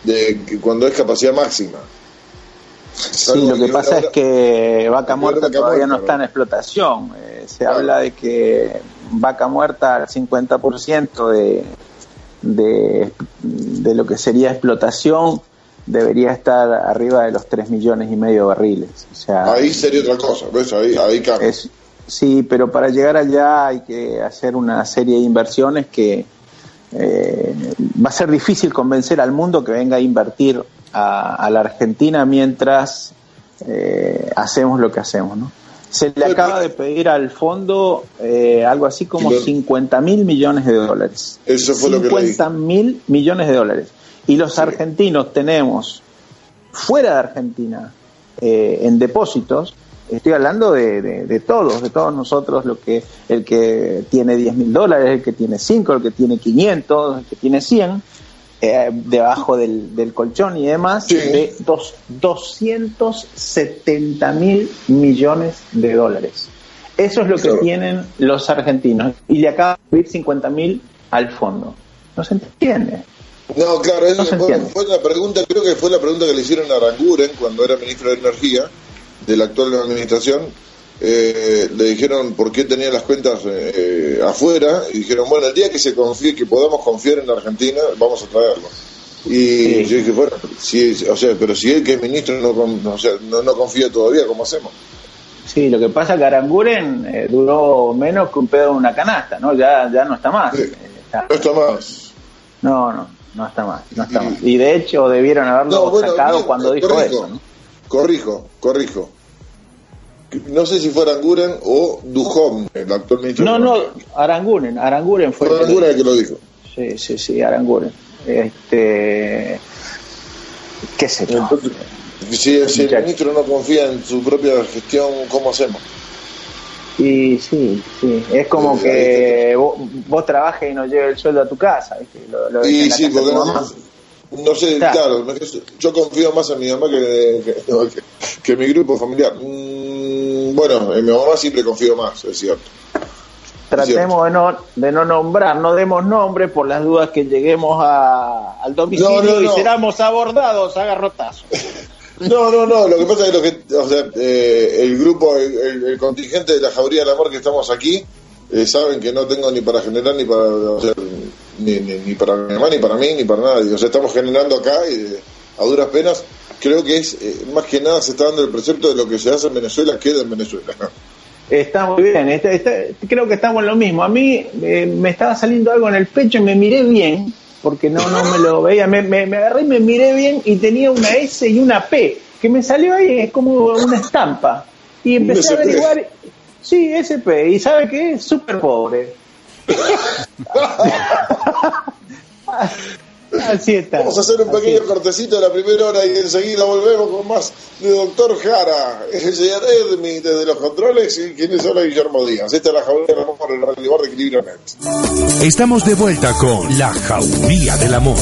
de, cuando es capacidad máxima. Sí, lo que pasa es que Vaca Muerta todavía no está en explotación. Eh, se Claro. habla de que Vaca Muerta, al 50% de, de, de lo que sería explotación, debería estar arriba de los 3 millones y medio de barriles. O sea, Ahí sería otra cosa, ¿ves? Ahí, ahí cambia. es, sí, pero para llegar allá hay que hacer una serie de inversiones que eh, va a ser difícil convencer al mundo que venga a invertir a, a la Argentina mientras eh, hacemos lo que hacemos, ¿no? Se le acaba de pedir al fondo eh, algo así como Lo- 50 mil millones de dólares. Eso fue lo que leí. 50 mil millones de dólares. Y los argentinos tenemos fuera de Argentina eh, en depósitos, estoy hablando de, de- de todos, de todos nosotros, lo que el que tiene 10 mil dólares, el que tiene 5, el que tiene 500, el que tiene 100, eh, debajo del, del colchón y demás, Sí. de dos, 270 mil millones de dólares. Eso es lo que Claro. tienen los argentinos. Y le acaban de pedir 50 mil al fondo. No se entiende. No, claro, eso No se fue, fue la pregunta, creo que fue la pregunta que le hicieron a Aranguren cuando era ministro de Energía de la actual administración. Eh, le dijeron por qué tenía las cuentas eh, afuera y dijeron, bueno, el día que se confíe, que podamos confiar en Argentina, vamos a traerlo. Y Sí. yo dije, bueno, si, o sea, pero si él que es ministro no, con- o sea, no, no confía todavía, ¿cómo hacemos? Sí, lo que pasa es que Aranguren eh, duró menos que un pedo en una canasta, ¿no? Ya, ya no está más. Sí. Eh, está- No está más. no, no, no está más, no está más. Y de hecho debieron haberlo No, bueno, sacado bien, cuando dijo corrijo, eso, ¿no? Corrijo, corrijo. No sé si fue Aranguren o Duhom, el actual ministro. No, no, Aranguren, Aranguren fue. Fue Aranguren el que lo dijo. Sí, sí, sí, Aranguren. Este. ¿Qué sé yo? Entonces, si, si el ministro no confía en su propia gestión, ¿cómo hacemos? Y sí, sí, es como Sí, que vos, vos trabajes y no lleves el sueldo a tu casa. ¿viste? Lo, lo Y sí, porque no, no sé, Claro. yo confío más en mi mamá que, que, que- que mi grupo familiar. Bueno, en mi mamá siempre confío más, es cierto. Tratemos de no, de no nombrar, no demos nombres por las dudas que lleguemos a, al domicilio No, no, y seramos abordados a garrotazos. No, no, no, lo que pasa es que, lo que o sea, eh, el grupo, el, el- el contingente de la Jauría del Amor que estamos aquí, eh, saben que no tengo ni para generar ni para, o sea, ni, ni, ni para mi mamá, ni para mí, ni para nadie. O sea, estamos generando acá y eh, a duras penas, creo que es, eh, más que nada se está dando el precepto de lo que se hace en Venezuela queda en Venezuela. Está muy bien, está- está- creo que estamos en lo mismo. A mí eh, me estaba saliendo algo en el pecho y me miré bien, porque no, no me lo veía. Me, me- me agarré y me miré bien y tenía una S y una P, que me salió ahí, es como una estampa. Y empecé a averiguar. Sí, SP. ¿Y sabe qué? Es súper pobre. Así está. Vamos a hacer un pequeño cortecito de la primera hora y enseguida volvemos con más de Doctor Jara, el señor Edmi desde los controles y quienes son Guillermo Díaz. Esta es la Jauría del Amor, el Radio Bar de Equilibrio Net. Estamos de vuelta con La Jauría del Amor.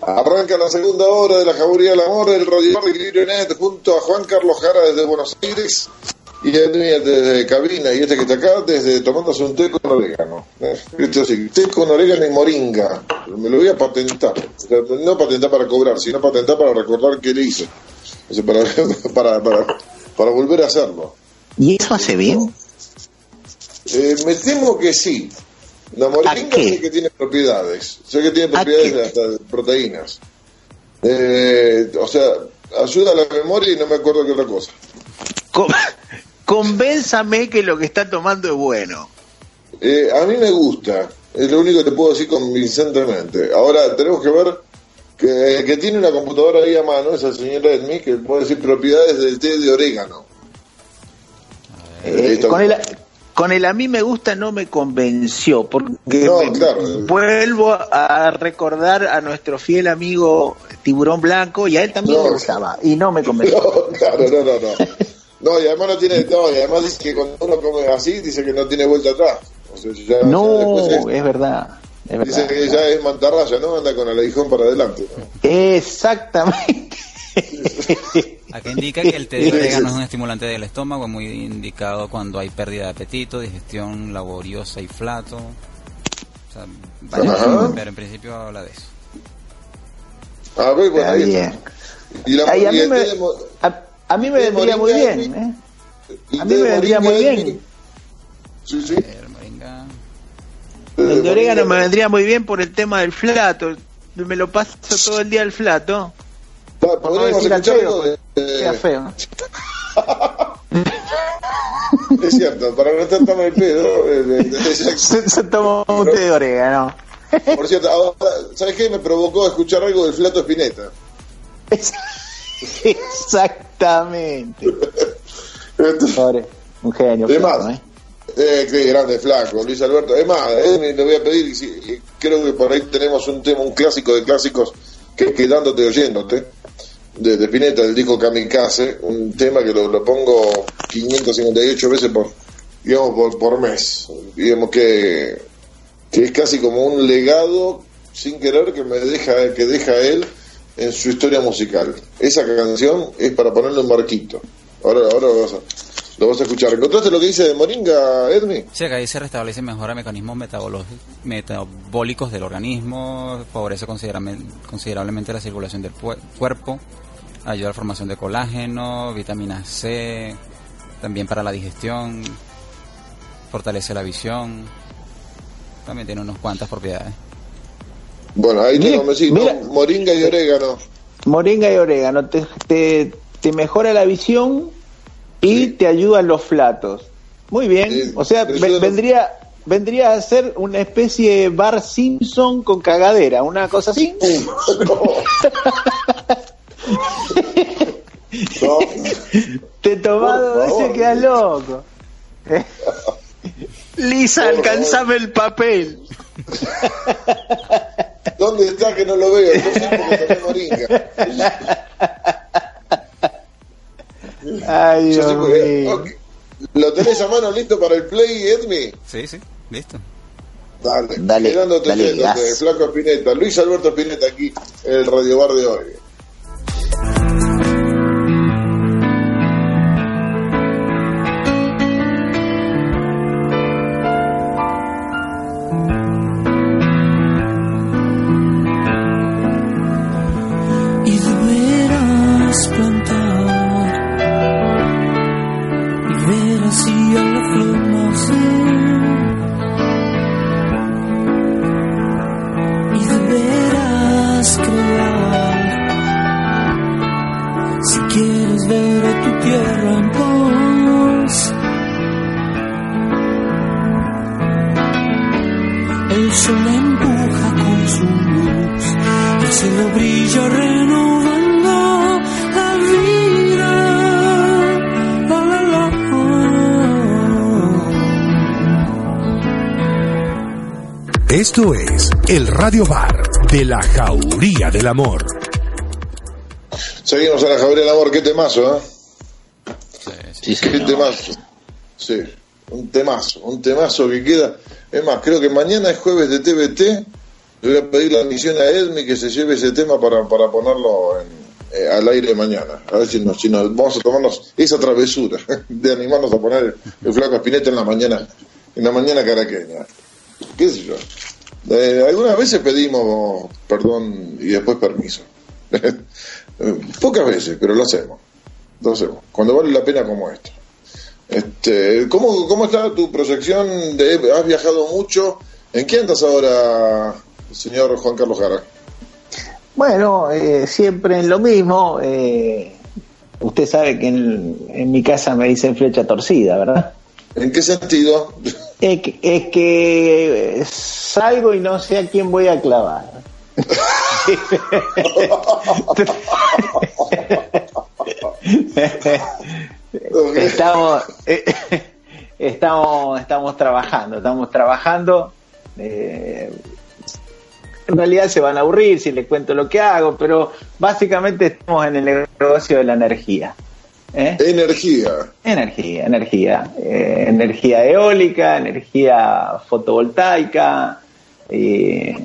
Arranca la segunda hora de la Jauría del Amor, el Radio Bar de Equilibrio Net, junto a Juan Carlos Jara desde Buenos Aires y Edmi desde cabina y este que está acá desde tomándose un té con orégano. ¿eh? Esto té con orégano y moringa. Me lo voy a patentar. O sea, no patentar para cobrar, sino patentar para recordar qué le hice. O sea, para, para, para, para volver a hacerlo. ¿Y eso hace bien? Eh, me temo que sí. La moringa sé que tiene propiedades. Sé que tiene ¿A propiedades hasta de proteínas. Eh, o sea, ayuda a la memoria y no me acuerdo qué otra cosa. Co- Convénzame que lo que está tomando es bueno. Eh, a mí me gusta. Es lo único que te puedo decir convincentemente. Ahora, tenemos que ver que, que tiene una computadora ahí a mano, esa señora Edmi, que puede decir propiedades del té de orégano. Eh, con el, Con el a mí me gusta no me convenció, porque No, me- claro. vuelvo a recordar a nuestro fiel amigo Tiburón Blanco y a él también No. le gustaba y no me convenció. No, claro, no, no, no. No, y además no tiene, no, y además dice que cuando uno come así, dice que no tiene vuelta atrás. O sea, ya- ya no, es- es verdad. Es dice verdad. que ya es mantarraya, ¿no? Anda con el aguijón para adelante. ¿no? Exactamente. Acá indica que el té de orégano es un estimulante del estómago, muy indicado cuando hay pérdida de apetito, digestión laboriosa y flato. O sea, vaya, Ajá. pero en principio habla de eso. A ver, bueno, Está ahí está. Y la Ay, a, y el té de a, mí me de vendría muy bien. ¿eh? el a mí me vendría muy bien. Sí, sí. Eh, moringa. El de orégano me vendría muy bien por el tema del flato. Me lo paso todo el día el flato. Pa- Podríamos decir al escuchar algo de, Queda de- feo. Es cierto, para no estar tan al pedo. eh, Se, un té de orégano. Por cierto, ahora, ¿sabes qué? Me provocó escuchar algo del Flato Espineta. Exactamente. Pobre, un genio. Es más, ¿eh? eh, qué grande flaco, Luis Alberto. Es más, eh, le voy a pedir, si- eh, creo que por ahí tenemos un tema, un clásico de clásicos, que es Quedándote Oyéndote, de, de Spinetta, del disco Kamikaze, un tema que lo, lo pongo 558 veces por, digamos, por, por mes. Digamos que, que es casi como un legado, sin querer, que me deja, que deja él en su historia musical. Esa canción es para ponerle un marquito. Ahora, ahora lo vas a, lo vas a escuchar. ¿Encontraste lo que dice de Moringa, Edmi? Sí, acá dice restablece y mejora mecanismos metabólicos del organismo, favorece considerablemente la circulación del cuerpo, ayuda a la formación de colágeno, vitamina C, también para la digestión, fortalece la visión, también tiene unas cuantas propiedades. Bueno, ahí mira. no, Moringa y orégano. Moringa y orégano te, te, te mejora la visión y Sí. te ayudan los flatos. Muy bien. Sí, o sea, ve- vendría vendría a ser una especie de bar Simpson con cagadera, una cosa así. No. No. Te veces favor. quedas loco. Lisa, alcanzame el papel. ¿Dónde está que no lo veo? Yo sé porque tomé moringa. Ay, Dios porque- ok. ¿Lo tenés a mano listo para el play, Edmi? Sí, sí, listo. Dale, Dale, quedándote dale, eh, Flaco Spinetta, Luis Alberto Spinetta aquí en el Radio Bar de hoy. Radio Bar de la Jauría del Amor. Seguimos a la Javier del Amor, qué temazo, ¿eh? Sí, sí. Sí, Qué señor. temazo. Sí, un temazo, un temazo que queda. Es más, creo que mañana es jueves de TVT. Le voy a pedir la misión a Edmi que se lleve ese tema para, para ponerlo en, eh, al aire mañana. A ver si nos, si nos- vamos a tomarnos esa travesura de animarnos a poner el flaco Espineta en la mañana, en la mañana caraqueña. ¿Qué sé yo? Eh, algunas veces pedimos perdón y después permiso. Pocas veces, pero lo hacemos. Lo hacemos. Cuando vale la pena como esto. Este, ¿cómo, ¿Cómo está tu proyección? De, ¿Has viajado mucho? ¿En qué andas ahora, señor Juan Carlos Jara? Bueno, eh, siempre en lo mismo. eh, usted sabe que en, en mi casa me dicen flecha torcida, ¿verdad? ¿En qué sentido? Es que, es que salgo y no sé a quién voy a clavar. estamos, estamos, estamos trabajando, estamos trabajando. eh, en realidad se van a aburrir si les cuento lo que hago, pero básicamente estamos en el negocio de la energía. ¿Eh? Energía. Energía, energía. eh, energía eólica, energía fotovoltaica eh,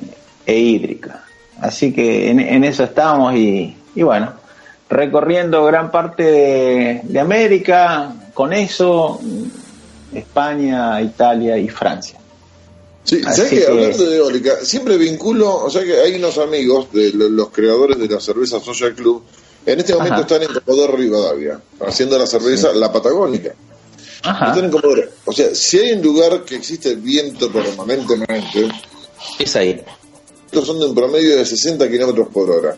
e hídrica. Así que en, en eso estamos y, y bueno, recorriendo gran parte de, de América, con eso, España, Italia y Francia. Sí, Así ¿sabes que que- hablando de eólica, siempre vinculo, o sea que hay unos amigos de lo- los creadores de la cerveza Social Club, en este momento Ajá. están en Comodoro Rivadavia, haciendo la cerveza La Patagónica. Ajá, Están en Comodoro. O sea, si hay un lugar que existe viento permanentemente, es ahí. estos son de un promedio de 60 kilómetros por hora.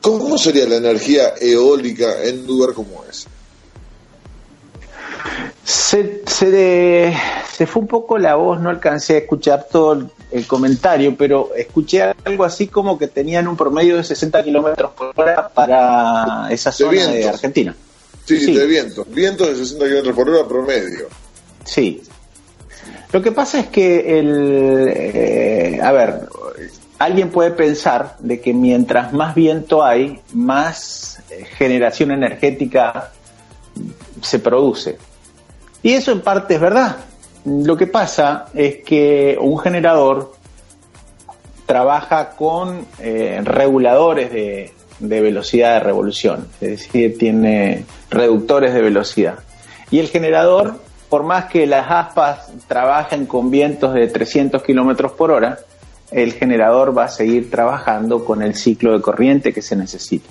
¿Cómo sería la energía eólica en un lugar como ese? Se, se, de- se fue un poco la voz, no alcancé a escuchar todo el, comentario, pero escuché algo así como que tenían un promedio de 60 kilómetros por hora para esa zona de, vientos. Argentina. Sí, Sí. de viento. Vientos de 60 kilómetros por hora promedio. Sí. Lo que pasa es que el, eh, a ver, alguien puede pensar de que mientras más viento hay, más eh, generación energética se produce. Y eso en parte es verdad. Lo que pasa es que un generador trabaja con eh, reguladores de, de velocidad de revolución, es decir, tiene reductores de velocidad. Y el generador, por más que las aspas trabajen con vientos de 300 kilómetros por hora, el generador va a seguir trabajando con el ciclo de corriente que se necesita.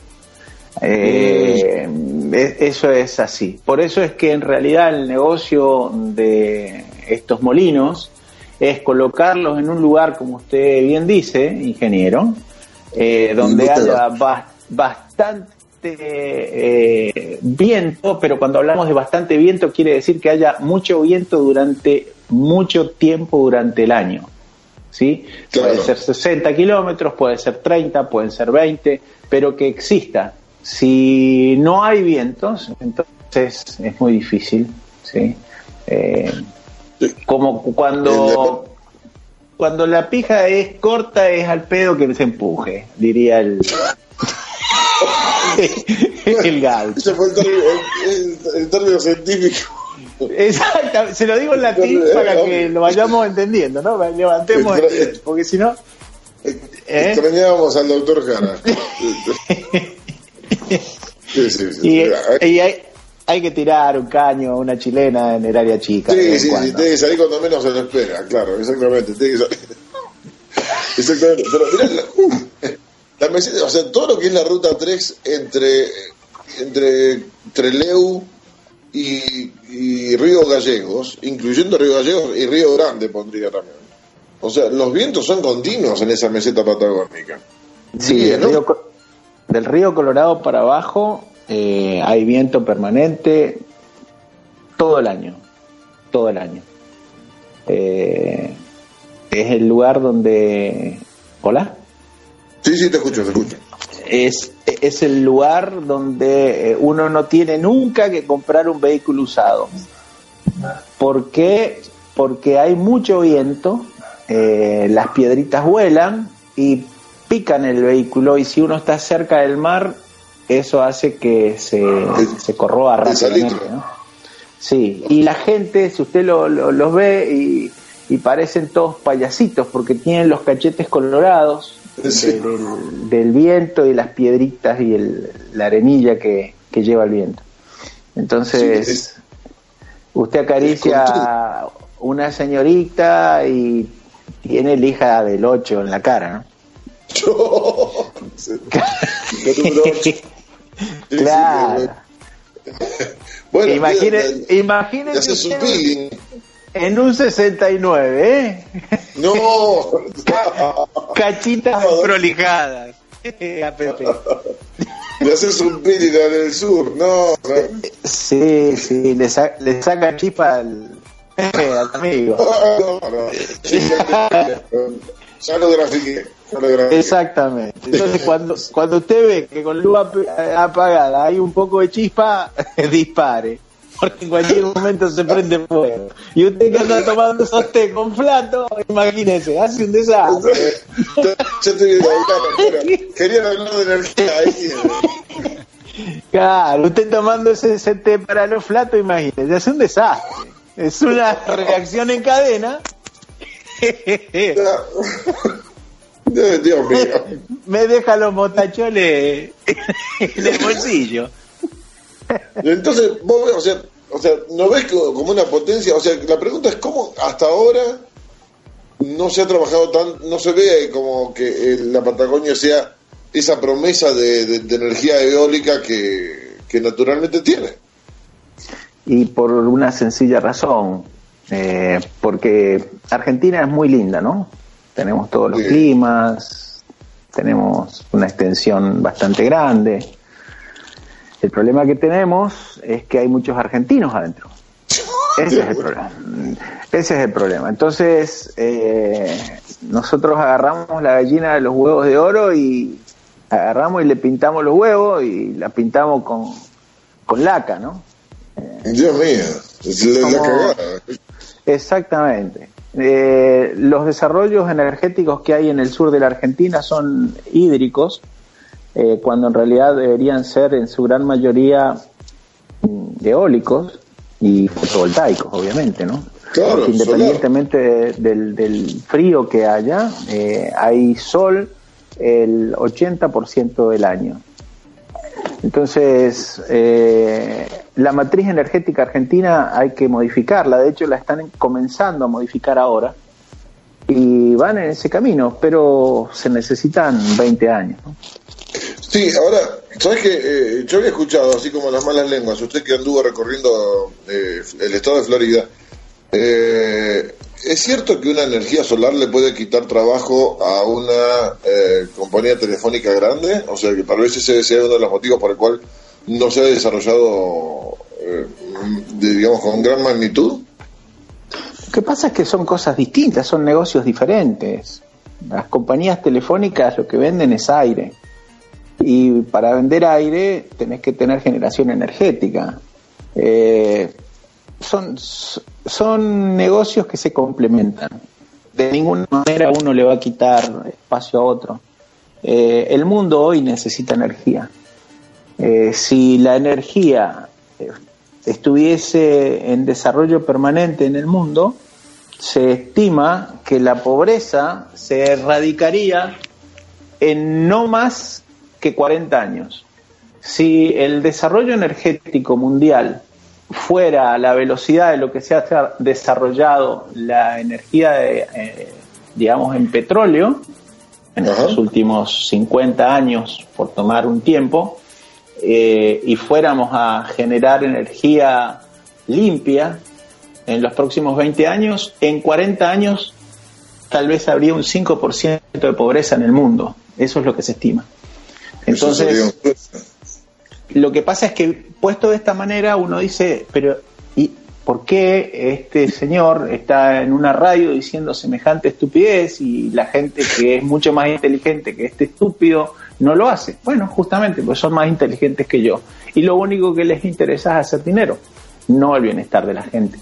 Eh, e- eso es así. Por eso es que en realidad el negocio de estos molinos es colocarlos en un lugar, como usted bien dice, ingeniero, eh, donde haya ba- bastante eh, viento, pero cuando hablamos de bastante viento quiere decir que haya mucho viento durante mucho tiempo durante el año. ¿sí? Claro. Puede ser 60 kilómetros, puede ser 30, pueden ser 20, pero que exista Si no hay vientos, entonces es muy difícil, ¿sí? Eh, como cuando cuando la pija es corta es al pedo que se empuje, diría el el gaucho. Ese fue el término, científico. Exacto, se lo digo en latín para que lo vayamos entendiendo, ¿no? Levantemos, porque si no... ¿eh? Extrañábamos al doctor Jara. sí, sí, sí. Y, y hay, hay que tirar un caño a una chilena en el área chica. Sí, sí, sí, tiene que salir cuando menos se lo espera, claro, exactamente. Tiene que salir. Exactamente. Pero mirá, la, meseta, o sea, todo lo que es la ruta 3 entre, entre Treleu y, y Río Gallegos, incluyendo Río Gallegos y Río Grande, pondría también. O sea, los vientos son continuos en esa meseta patagónica. Sí, del río Colorado para abajo eh, hay viento permanente todo el año, todo el año. Eh, es el lugar donde... ¿Hola? Sí, sí, te escucho, te escucho. Es, es el lugar donde eh, uno no tiene nunca que comprar un vehículo usado. ¿Por qué? Porque hay mucho viento, las piedritas vuelan y pican el vehículo y si uno está cerca del mar eso hace que se, se corroa rápidamente. ¿no? Sí, y la gente, si usted lo, los ve y, y, parecen todos payasitos porque tienen los cachetes colorados del, viento y las piedritas y el, la arenilla que, que lleva el viento. Entonces, usted acaricia una señorita y tiene el hija del 8 en la cara, ¿no? claro. bueno, imagínense, imagínense un en un 69, ¿eh? No. Cachitas prolijadas. Le haces un peeling en el sur, no. Sí, sí, le, le saca chispa al, al amigo. No, no. Ya lo grafiqué. Exactamente. Entonces, cuando, cuando usted ve que con luz apagada hay un poco de chispa, dispare. Porque en cualquier momento se prende fuego. Y usted que anda tomando esos té con flato, imagínese, hace un desastre. Yo estoy viendo, quería hablar de energía ahí. Claro, usted tomando ese, ese té para los flatos, imagínese, hace un desastre. Es una reacción en cadena Dios mío. Me deja los motacholes en el bolsillo. Entonces, vos o sea, o sea, ¿no ves como una potencia? O sea, la pregunta es cómo hasta ahora no se ha trabajado tan, no se ve como que la Patagonia sea esa promesa de, energía eólica que, que naturalmente tiene. Y por una sencilla razón, eh, porque Argentina es muy linda, ¿no? Tenemos todos los climas, tenemos una extensión bastante grande. El problema que tenemos es que hay muchos argentinos adentro. Ese es el problema. Ese es el problema. Entonces, eh, nosotros agarramos la gallina de los huevos de oro y agarramos y le pintamos los huevos y la pintamos con, con laca, ¿no? Dios mío, es la cagada. Exactamente. Eh, los desarrollos energéticos que hay en el sur de la Argentina son hídricos, eh, cuando en realidad deberían ser en su gran mayoría mm, eólicos y fotovoltaicos, obviamente, ¿no? Claro, independientemente del, frío que haya, eh, hay sol el 80% del año. Entonces, eh, la matriz energética argentina hay que modificarla, de hecho la están comenzando a modificar ahora y van en ese camino, pero se necesitan 20 años. Sí, ahora, ¿sabes que eh, Yo había escuchado, así como las malas lenguas, usted que anduvo recorriendo eh, el estado de Florida, eh, ¿Es cierto que una energía solar le puede quitar trabajo a una eh, compañía telefónica grande? O sea, que tal vez ese sea uno de los motivos por el cual no se ha desarrollado, eh, digamos, con gran magnitud. Lo que pasa es que son cosas distintas, son negocios diferentes. Las compañías telefónicas lo que venden es aire. Y para vender aire tenés que tener generación energética. Eh, son, son negocios que se complementan. De ninguna manera uno le va a quitar espacio a otro. Eh, el mundo hoy necesita energía. Eh, si la energía estuviese en desarrollo permanente en el mundo, se estima que la pobreza se erradicaría en no más que 40 años. Si el desarrollo energético mundial fuera la velocidad de lo que se ha desarrollado la energía, de, eh, digamos, en petróleo, en los últimos 50 años, por tomar un tiempo, eh, y fuéramos a generar energía limpia en los próximos 20 años, en 40 años tal vez habría un 5% de pobreza en el mundo. Eso es lo que se estima. Entonces, lo que pasa es que puesto de esta manera uno dice, pero ¿y por qué este señor está en una radio diciendo semejante estupidez y la gente que es mucho más inteligente que este estúpido no lo hace? Bueno, justamente, pues son más inteligentes que yo. Y lo único que les interesa es hacer dinero, no el bienestar de la gente.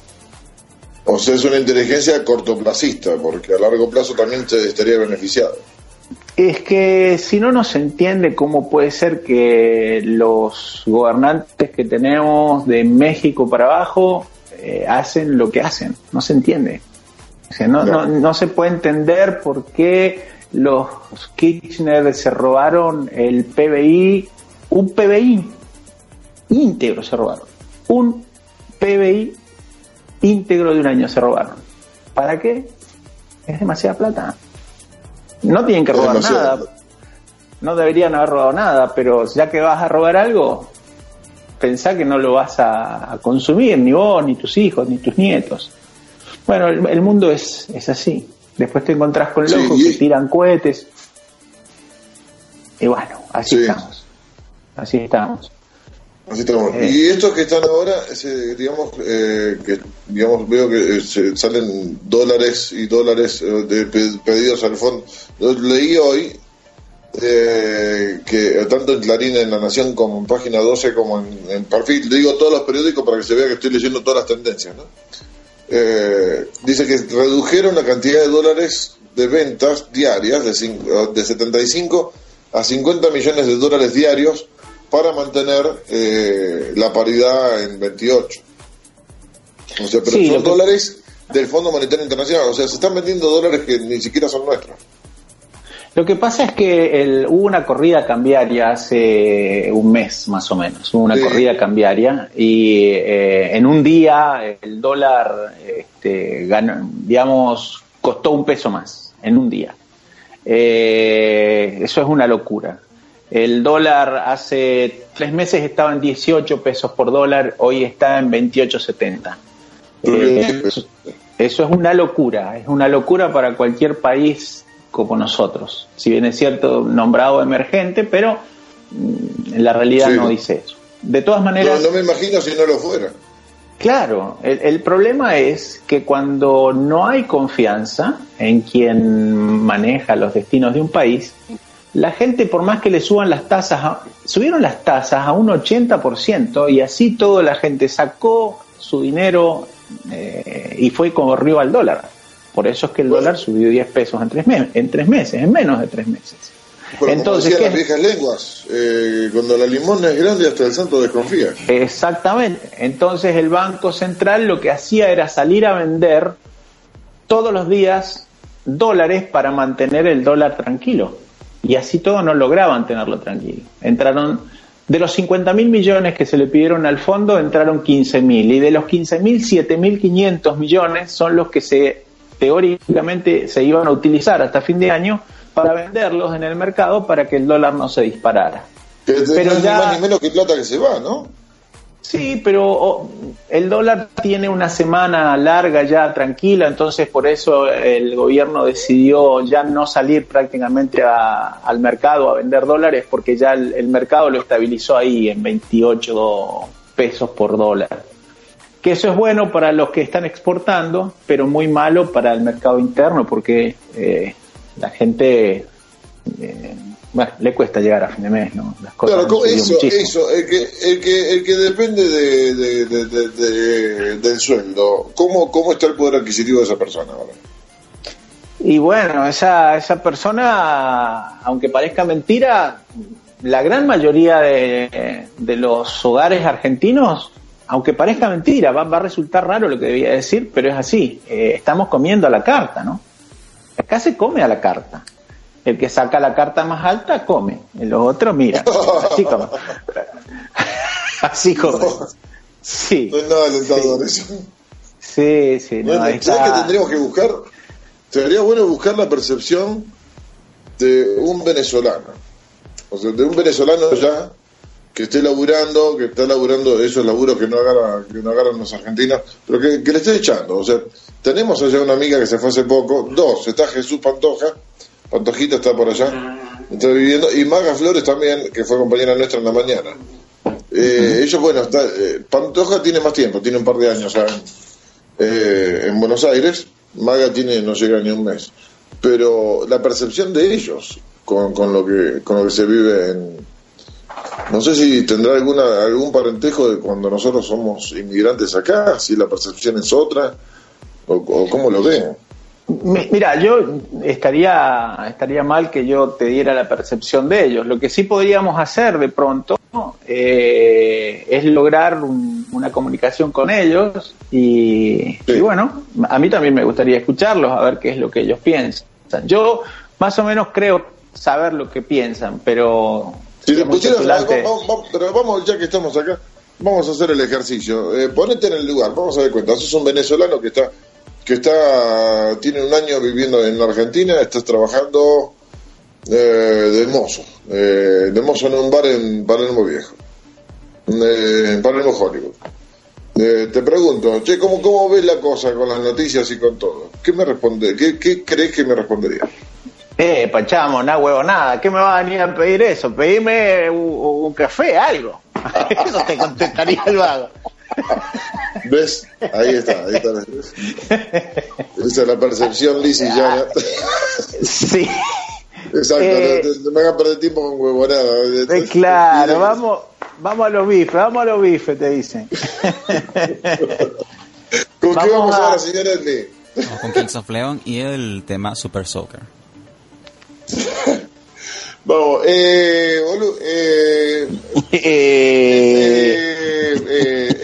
O sea, es una inteligencia cortoplacista, porque a largo plazo también se estaría beneficiado. Es que si no nos entiende cómo puede ser que los gobernantes que tenemos de México para abajo eh, hacen lo que hacen, no se entiende. O sea, no, no. no, se puede entender por qué los Kirchner se robaron el PBI, un PBI íntegro se robaron, un PBI íntegro de un año se robaron. ¿Para qué? Es demasiada plata. No tienen que robar nada. No deberían haber robado nada, pero ya que vas a robar algo, pensá que no lo vas a, consumir, ni vos, ni tus hijos, ni tus nietos. Bueno, el, mundo es, es así. Después te encontrás con locos que tiran cohetes. Y bueno, así estamos. Así estamos. Así estamos. Eh. y estos que están ahora, digamos, eh, que digamos veo que eh, salen dólares y dólares de pedidos al fondo. leí hoy que tanto en Clarín, en La Nación, como en Página 12, como en, en Perfil, digo todos los periódicos para que se vea que estoy leyendo todas las tendencias, ¿no? dice que redujeron la cantidad de dólares de ventas diarias de, de 75 a 50 millones de dólares diarios para mantener eh, la paridad en 28. O sea, pero son dólares del Fondo Monetario Internacional, o sea, se están vendiendo dólares que ni siquiera son nuestros. Lo que pasa es que el, hubo una corrida cambiaria hace un mes más o menos, hubo una corrida cambiaria y eh, en un día el dólar, este, ganó, digamos, costó un peso más en un día. Eh, eso es una locura. El dólar hace tres meses estaba en 18 pesos por dólar, hoy está en 28.70. Eh, eso es una locura, es una locura para cualquier país como nosotros. Si bien es cierto, nombrado emergente, pero mm, en la realidad no dice eso. De todas maneras... No, me imagino si no lo fuera. Claro, el, el, problema es que cuando no hay confianza en quien maneja los destinos de un país, la gente, por más que le suban las tasas, subieron las tasas a un 80% y así toda la gente sacó su dinero eh, y fue como río al dólar. Por eso es que el dólar subió 10 pesos en tres, en tres meses, en menos de tres meses. Entonces, las viejas lenguas, eh, cuando la limona es grande hasta el santo desconfía. Exactamente. Entonces el Banco Central lo que hacía era salir a vender todos los días dólares para mantener el dólar tranquilo y así todo no lograban tenerlo tranquilo. Entraron, de los 50 mil millones que se le pidieron al fondo, entraron 15 mil, y de los 15 mil, 7 mil 500 millones son los que se teóricamente se iban a utilizar hasta fin de año para venderlos en el mercado para que el dólar no se disparara. Pero, ya, más ni menos que plata que se va, ¿no? Sí, pero oh, el dólar tiene una semana larga ya tranquila, entonces por eso el gobierno decidió ya no salir prácticamente al mercado a vender dólares porque ya el, mercado lo estabilizó ahí en 28 pesos por dólar. Que eso es bueno para los que están exportando, pero muy malo para el mercado interno porque eh, la gente eh, bueno, le cuesta llegar a fin de mes, ¿no? Las cosas claro, eso, eso, el que, el que, el que depende de, de, del sueldo, ¿cómo, ¿cómo está el poder adquisitivo de esa persona? Y bueno, esa, esa persona, aunque parezca mentira, la gran mayoría de, los hogares argentinos, aunque parezca mentira, va, va, a resultar raro lo que debía decir, pero es así. Eh, estamos comiendo a la carta, ¿no? Acá se come a la carta. El que saca la carta más alta come. Y los otros, mira. Así como. así como. Sí. No es nada alentador sí. eso. Sí, sí. No, bueno, ¿Sabes que tendríamos que buscar? Sería bueno buscar la percepción de un venezolano. O sea, de un venezolano ya que esté laburando, que está laburando esos laburos que no agarran, que no agarran los argentinos, pero que, que le esté echando. O sea, tenemos allá una amiga que se fue hace poco, dos, está Jesús Pantoja, Pantojita está por allá, está viviendo, y Maga Flores también, que fue compañera nuestra en la mañana. Eh, ellos, bueno, está, eh, Pantoja tiene más tiempo, tiene un par de años ¿saben? Eh, en Buenos Aires, Maga tiene, no llega ni un mes. Pero la percepción de ellos con, con, lo, que, con lo que se vive en... No sé si tendrá alguna, algún parentejo de cuando nosotros somos inmigrantes acá, si la percepción es otra, o, o cómo lo ven. Mira, yo estaría, estaría mal que yo te diera la percepción de ellos. Lo que sí podríamos hacer de pronto eh, es lograr una comunicación con ellos y, bueno, a mí también me gustaría escucharlos, a ver qué es lo que ellos piensan. Yo más o menos creo saber lo que piensan, pero... Si vamos, pero vamos, ya que estamos acá, vamos a hacer el ejercicio. Eh, ponete en el lugar, vamos a ver cuenta. Sos un venezolano que está que está tiene un año viviendo en Argentina, estás trabajando eh, de mozo, eh, de mozo en un bar en Palermo Viejo, eh, en Palermo Hollywood. Eh, te pregunto, che, ¿cómo, ¿cómo ves la cosa con las noticias y con todo? ¿Qué me responde? ¿Qué, qué crees que me respondería? Eh, pachamo, nada huevo, nada. ¿Qué me va a venir a pedir eso? Pedime un, un café, algo. eso te contestaría el vago. ¿Ves? Ahí está, ahí está. Esa es la percepción lisillana. Sí. Exacto, eh, no, me hagan perder tiempo con huevonada. Eh, claro, vamos, vamos a los bifes, vamos a los bifes, te dicen. ¿Con qué vamos a... ahora, señor Edley? Vamos con Kings of Leon y el tema Super Soccer. Vamos, eh, boludo, eh, eh, eh,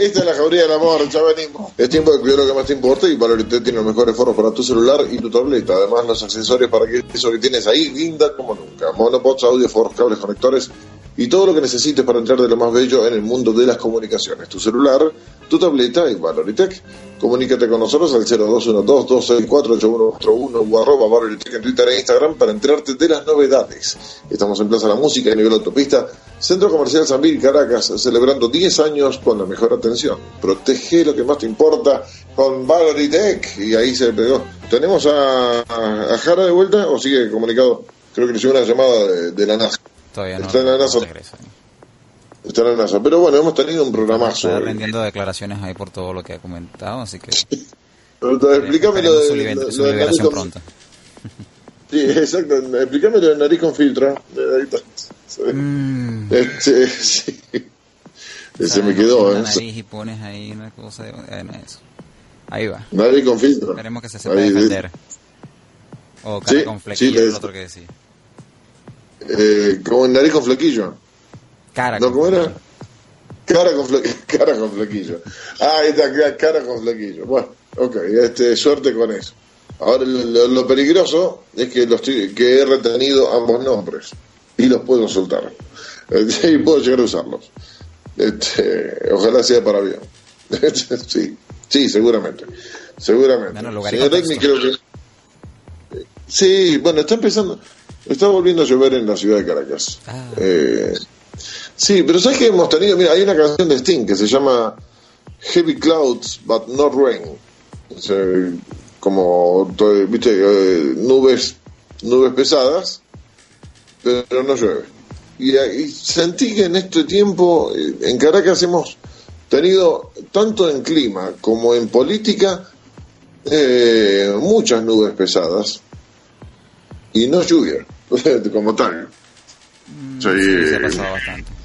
esta es la jauría del amor, ya venimos. Es tiempo de cuidar lo que más te importa y Valorité tiene los mejores foros para tu celular y tu tableta. Además, los accesorios para que eso que tienes ahí linda como nunca. Monopods, audio, foros, cables, conectores y todo lo que necesites para entrar de lo más bello en el mundo de las comunicaciones. Tu celular, tu tableta y Valoritech. Comunícate con nosotros al 0212-264-8141 o arroba Valoritech en Twitter e Instagram para enterarte de las novedades. Estamos en Plaza La Música, en nivel autopista, Centro Comercial San Caracas, celebrando 10 años con la mejor atención. Protege lo que más te importa con Valoritech. Y ahí se pegó. ¿Tenemos a, a, Jara de vuelta o sigue comunicado? Creo que le llegó una llamada de, la NASA. Todavía no. Está en la NASA. Está la NASA. Pero bueno, hemos tenido un programazo. Está rendiendo declaraciones ahí por todo lo que ha comentado, así que. Pero, explícame lo de, su, lo, liberación pronta. Sí, exacto. Explícame lo de nariz con filtro. Mm. Este, sí. Se me quedó. ¿eh? nariz y pones ahí una cosa de eso. Ahí va. Nariz con filtro. Esperemos que se sepa ahí, defender. O cara sí, con flequillo, sí, el otro que decía. Eh, como nariz con flequillo. Cara ¿No, cómo era? Cara con, flequillo. cara con flequillo. Ah, está, cara con flequillo. Bueno, ok, este, suerte con eso. Ahora, lo, peligroso es que, los, que he retenido ambos nombres y los puedo soltar. y puedo llegar a usarlos. Este, ojalá sea para bien. sí, sí, seguramente. Seguramente. Señor creo que. Sí, bueno, está empezando. Está volviendo a llover en la ciudad de Caracas. Ah. Eh, sí, pero ¿sabes que hemos tenido? Mira, hay una canción de Sting que se llama Heavy Clouds But Not Rain. O sea, como, viste, eh, nubes, nubes pesadas, pero no llueve. Y, sentí que en este tiempo, eh, en Caracas hemos tenido, tanto en clima como en política, eh, muchas nubes pesadas y no lluvia, como tal. Mm, Sí. sí, se ha pasado bastante.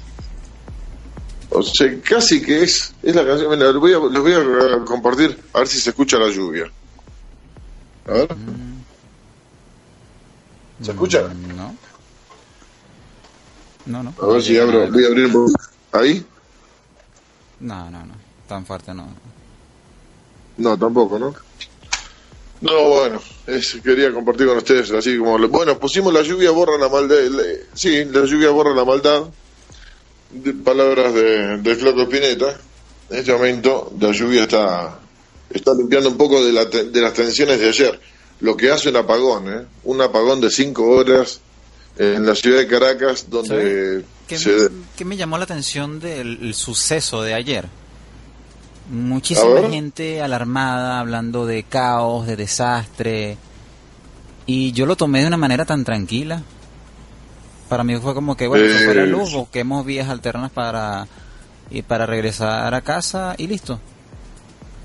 O sea, casi que es, es la canción. Mira, les voy, a, les voy a compartir, a ver si se escucha la lluvia. A ver. ¿Se escucha? Mm, No. No, no. A ver si abro, voy a abrir un. ¿Ahí? No, no, no. Tan fuerte no. No, tampoco, ¿no? No, bueno, es, quería compartir con ustedes, así como, bueno, pusimos la lluvia borra la maldad, le- sí, la lluvia borra la maldad, de palabras de, de Flaco Espineta, en este momento la lluvia está, está limpiando un poco de, la de las tensiones de ayer, lo que hace un apagón, ¿eh? un apagón de cinco horas en la ciudad de Caracas, donde ¿Qué, se... me, qué me llamó la atención del el suceso de ayer? Muchísima gente alarmada, hablando de caos, de desastre. Y yo lo tomé de una manera tan tranquila. Para mí fue como que, bueno, se fue la Eh, luz, busquemos vías alternas para, y para regresar a casa y listo.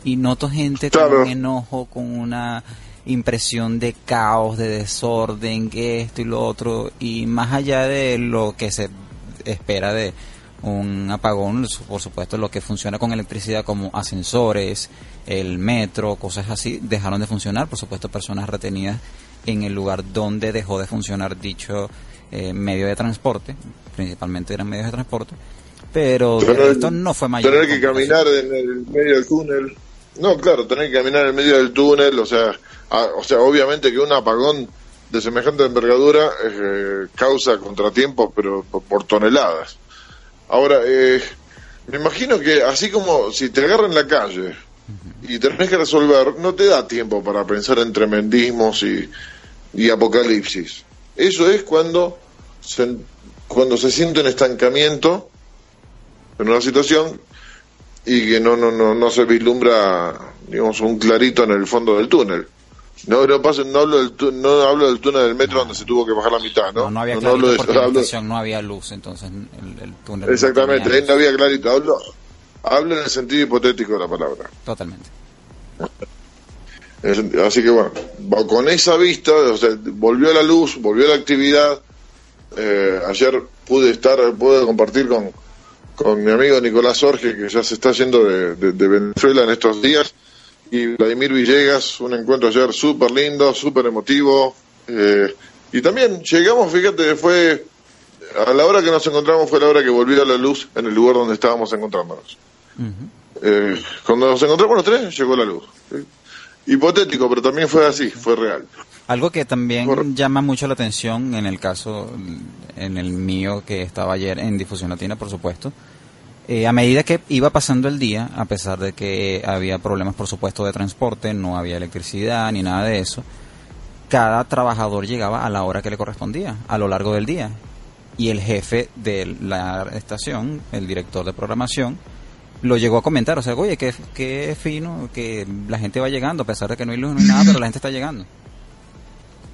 Y noto gente con Claro. un enojo, con una impresión de caos, de desorden, esto y lo otro. Y más allá de lo que se espera de un apagón, por supuesto, lo que funciona con electricidad como ascensores, el metro, cosas así, dejaron de funcionar. Por supuesto, personas retenidas en el lugar donde dejó de funcionar dicho eh, medio de transporte, principalmente eran medios de transporte. Pero esto no fue mayor. Tener que caminar en el medio del túnel. No, claro, tener que caminar en el medio del túnel, o sea, a- o sea, obviamente que un apagón de semejante envergadura eh, causa contratiempos, pero por, por toneladas. Ahora, eh, me imagino que así como si te agarran en la calle y tenés que resolver, no te da tiempo para pensar en tremendismos y, y apocalipsis. Eso es cuando se, cuando se siente un estancamiento en una situación y que no no no no se vislumbra digamos un clarito en el fondo del túnel. No no paso, no hablo del tu- no hablo del túnel del metro donde se tuvo que bajar la mitad no No, no había no, clarito hablo de porque la estación no había luz, entonces el, el túnel... no exactamente ahí no había clarito. Hablo hablo en el sentido hipotético de la palabra. Totalmente. Así que bueno con esa vista o sea, volvió la luz volvió la actividad eh, ayer pude estar pude compartir con con mi amigo Nicolás Jorge, que ya se está yendo de, de- de Venezuela en estos días, y Vladimir Villegas, un encuentro ayer súper lindo, súper emotivo, eh, y también llegamos, fíjate, fue, a la hora que nos encontramos fue la hora que volvió la luz en el lugar donde estábamos encontrándonos. Ujú. Eh, cuando nos encontramos los tres, llegó la luz. ¿sí? Hipotético, pero también fue así, fue real. Algo que también Por- llama mucho la atención en el caso, en el mío que estaba ayer en Difusión Latina, por supuesto, eh, a medida que iba pasando el día, a pesar de que había problemas, por supuesto, de transporte, no había electricidad ni nada de eso, cada trabajador llegaba a la hora que le correspondía, a lo largo del día. Y el jefe de la estación, el director de programación, lo llegó a comentar, o sea, oye, qué, qué fino que la gente va llegando, a pesar de que no hay luz, no hay nada, pero la gente está llegando.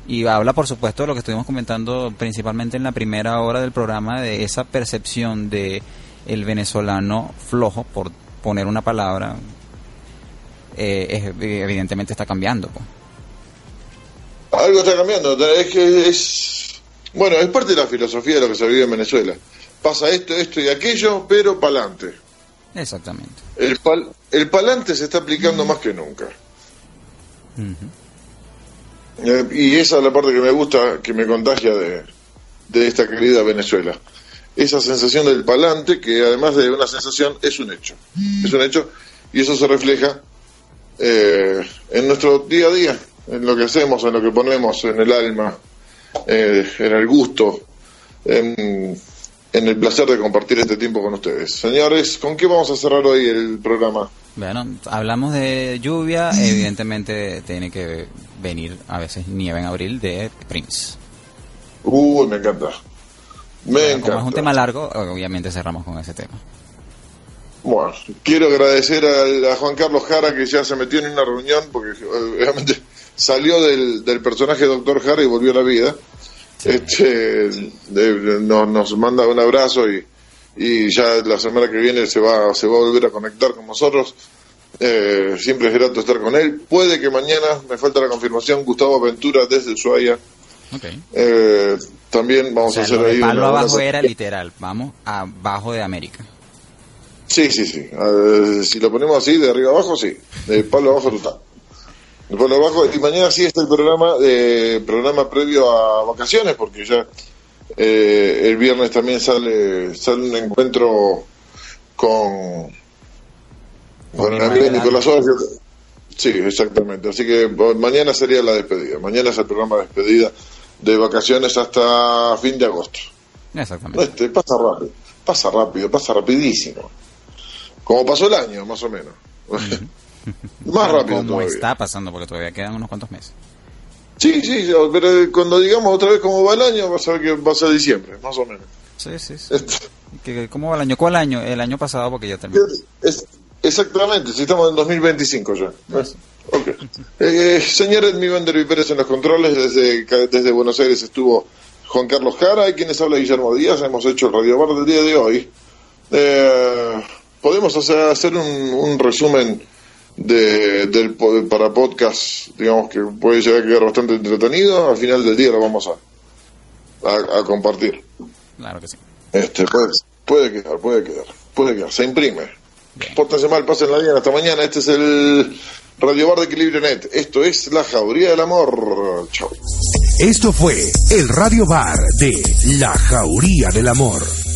Y habla, por supuesto, de lo que estuvimos comentando principalmente en la primera hora del programa, de esa percepción de el venezolano flojo, por poner una palabra, eh, es- evidentemente está cambiando. pues. Algo está cambiando, es que es... Bueno, es parte de la filosofía de lo que se vive en Venezuela. Pasa esto, esto y aquello, pero pa'lante. Exactamente. El, pal, el palante se está aplicando más que nunca. Eh, y esa es la parte que me gusta, que me contagia de, de esta querida Venezuela. Esa sensación del palante, que además de una sensación, es un hecho. Es un hecho, y eso se refleja eh, en nuestro día a día, en lo que hacemos, en lo que ponemos en el alma, eh, en el gusto, en, en el placer de compartir este tiempo con ustedes. Señores, ¿con qué vamos a cerrar hoy el programa? Bueno, hablamos de lluvia, evidentemente tiene que venir a veces nieve en abril de Prince. Uy, me encanta. Me Bueno, encanta. como es un tema largo, obviamente cerramos con ese tema. Bueno, quiero agradecer a, a Juan Carlos Jara que ya se metió en una reunión porque obviamente salió del, del personaje Doctor Jara y volvió a la vida. Este, de- nos, nos manda un abrazo y, y ya la semana que viene se va, se va a volver a conectar con nosotros. Eh, siempre es grato estar con él. Puede que mañana, me falta la confirmación, Gustavo Ventura desde Ushuaia Eh, también vamos a hacer ahí. Palo abajo era literal, vamos abajo de América. Sí, sí, sí. si lo ponemos así, de arriba abajo, sí. De palo abajo total. Palo abajo. Y mañana sí está el programa, de, programa previo a vacaciones, porque ya eh, el viernes también sale, sale un encuentro con, con amigo Nicolás Sí, exactamente. Así que mañana sería la despedida. Mañana es el programa de despedida de vacaciones hasta fin de agosto. Exactamente. Este, pasa rápido, pasa rápido, pasa rapidísimo. Como pasó el año, más o menos. más rápido Como está pasando, porque todavía quedan unos cuantos meses. Sí, sí, pero cuando digamos otra vez cómo va el año, vas a ver que va a ser diciembre, más o menos. Sí, sí, sí. Este. ¿Cómo va el año? ¿Cuál año? El año pasado, porque ya terminó. exactamente, si estamos en 2025 ya. Okay. Eh, señor Edmi Vander Pérez en los controles, desde, desde Buenos Aires estuvo Juan Carlos Jara y quienes habla Guillermo Díaz. Hemos hecho el Radio Bar del día de hoy. Eh, podemos hacer, hacer un, resumen de, del, para podcast, digamos que puede llegar a quedar bastante entretenido. Al final del día lo vamos a, a, compartir. Claro que sí. Este, puede, puede quedar, puede quedar, puede quedar. Se imprime. Pórtense mal, pasen la bien. Hasta mañana. Este es el Radio Bar de Equilibrio Net. Esto es La Jauría del Amor. Chau. Esto fue el Radio Bar de La Jauría del Amor.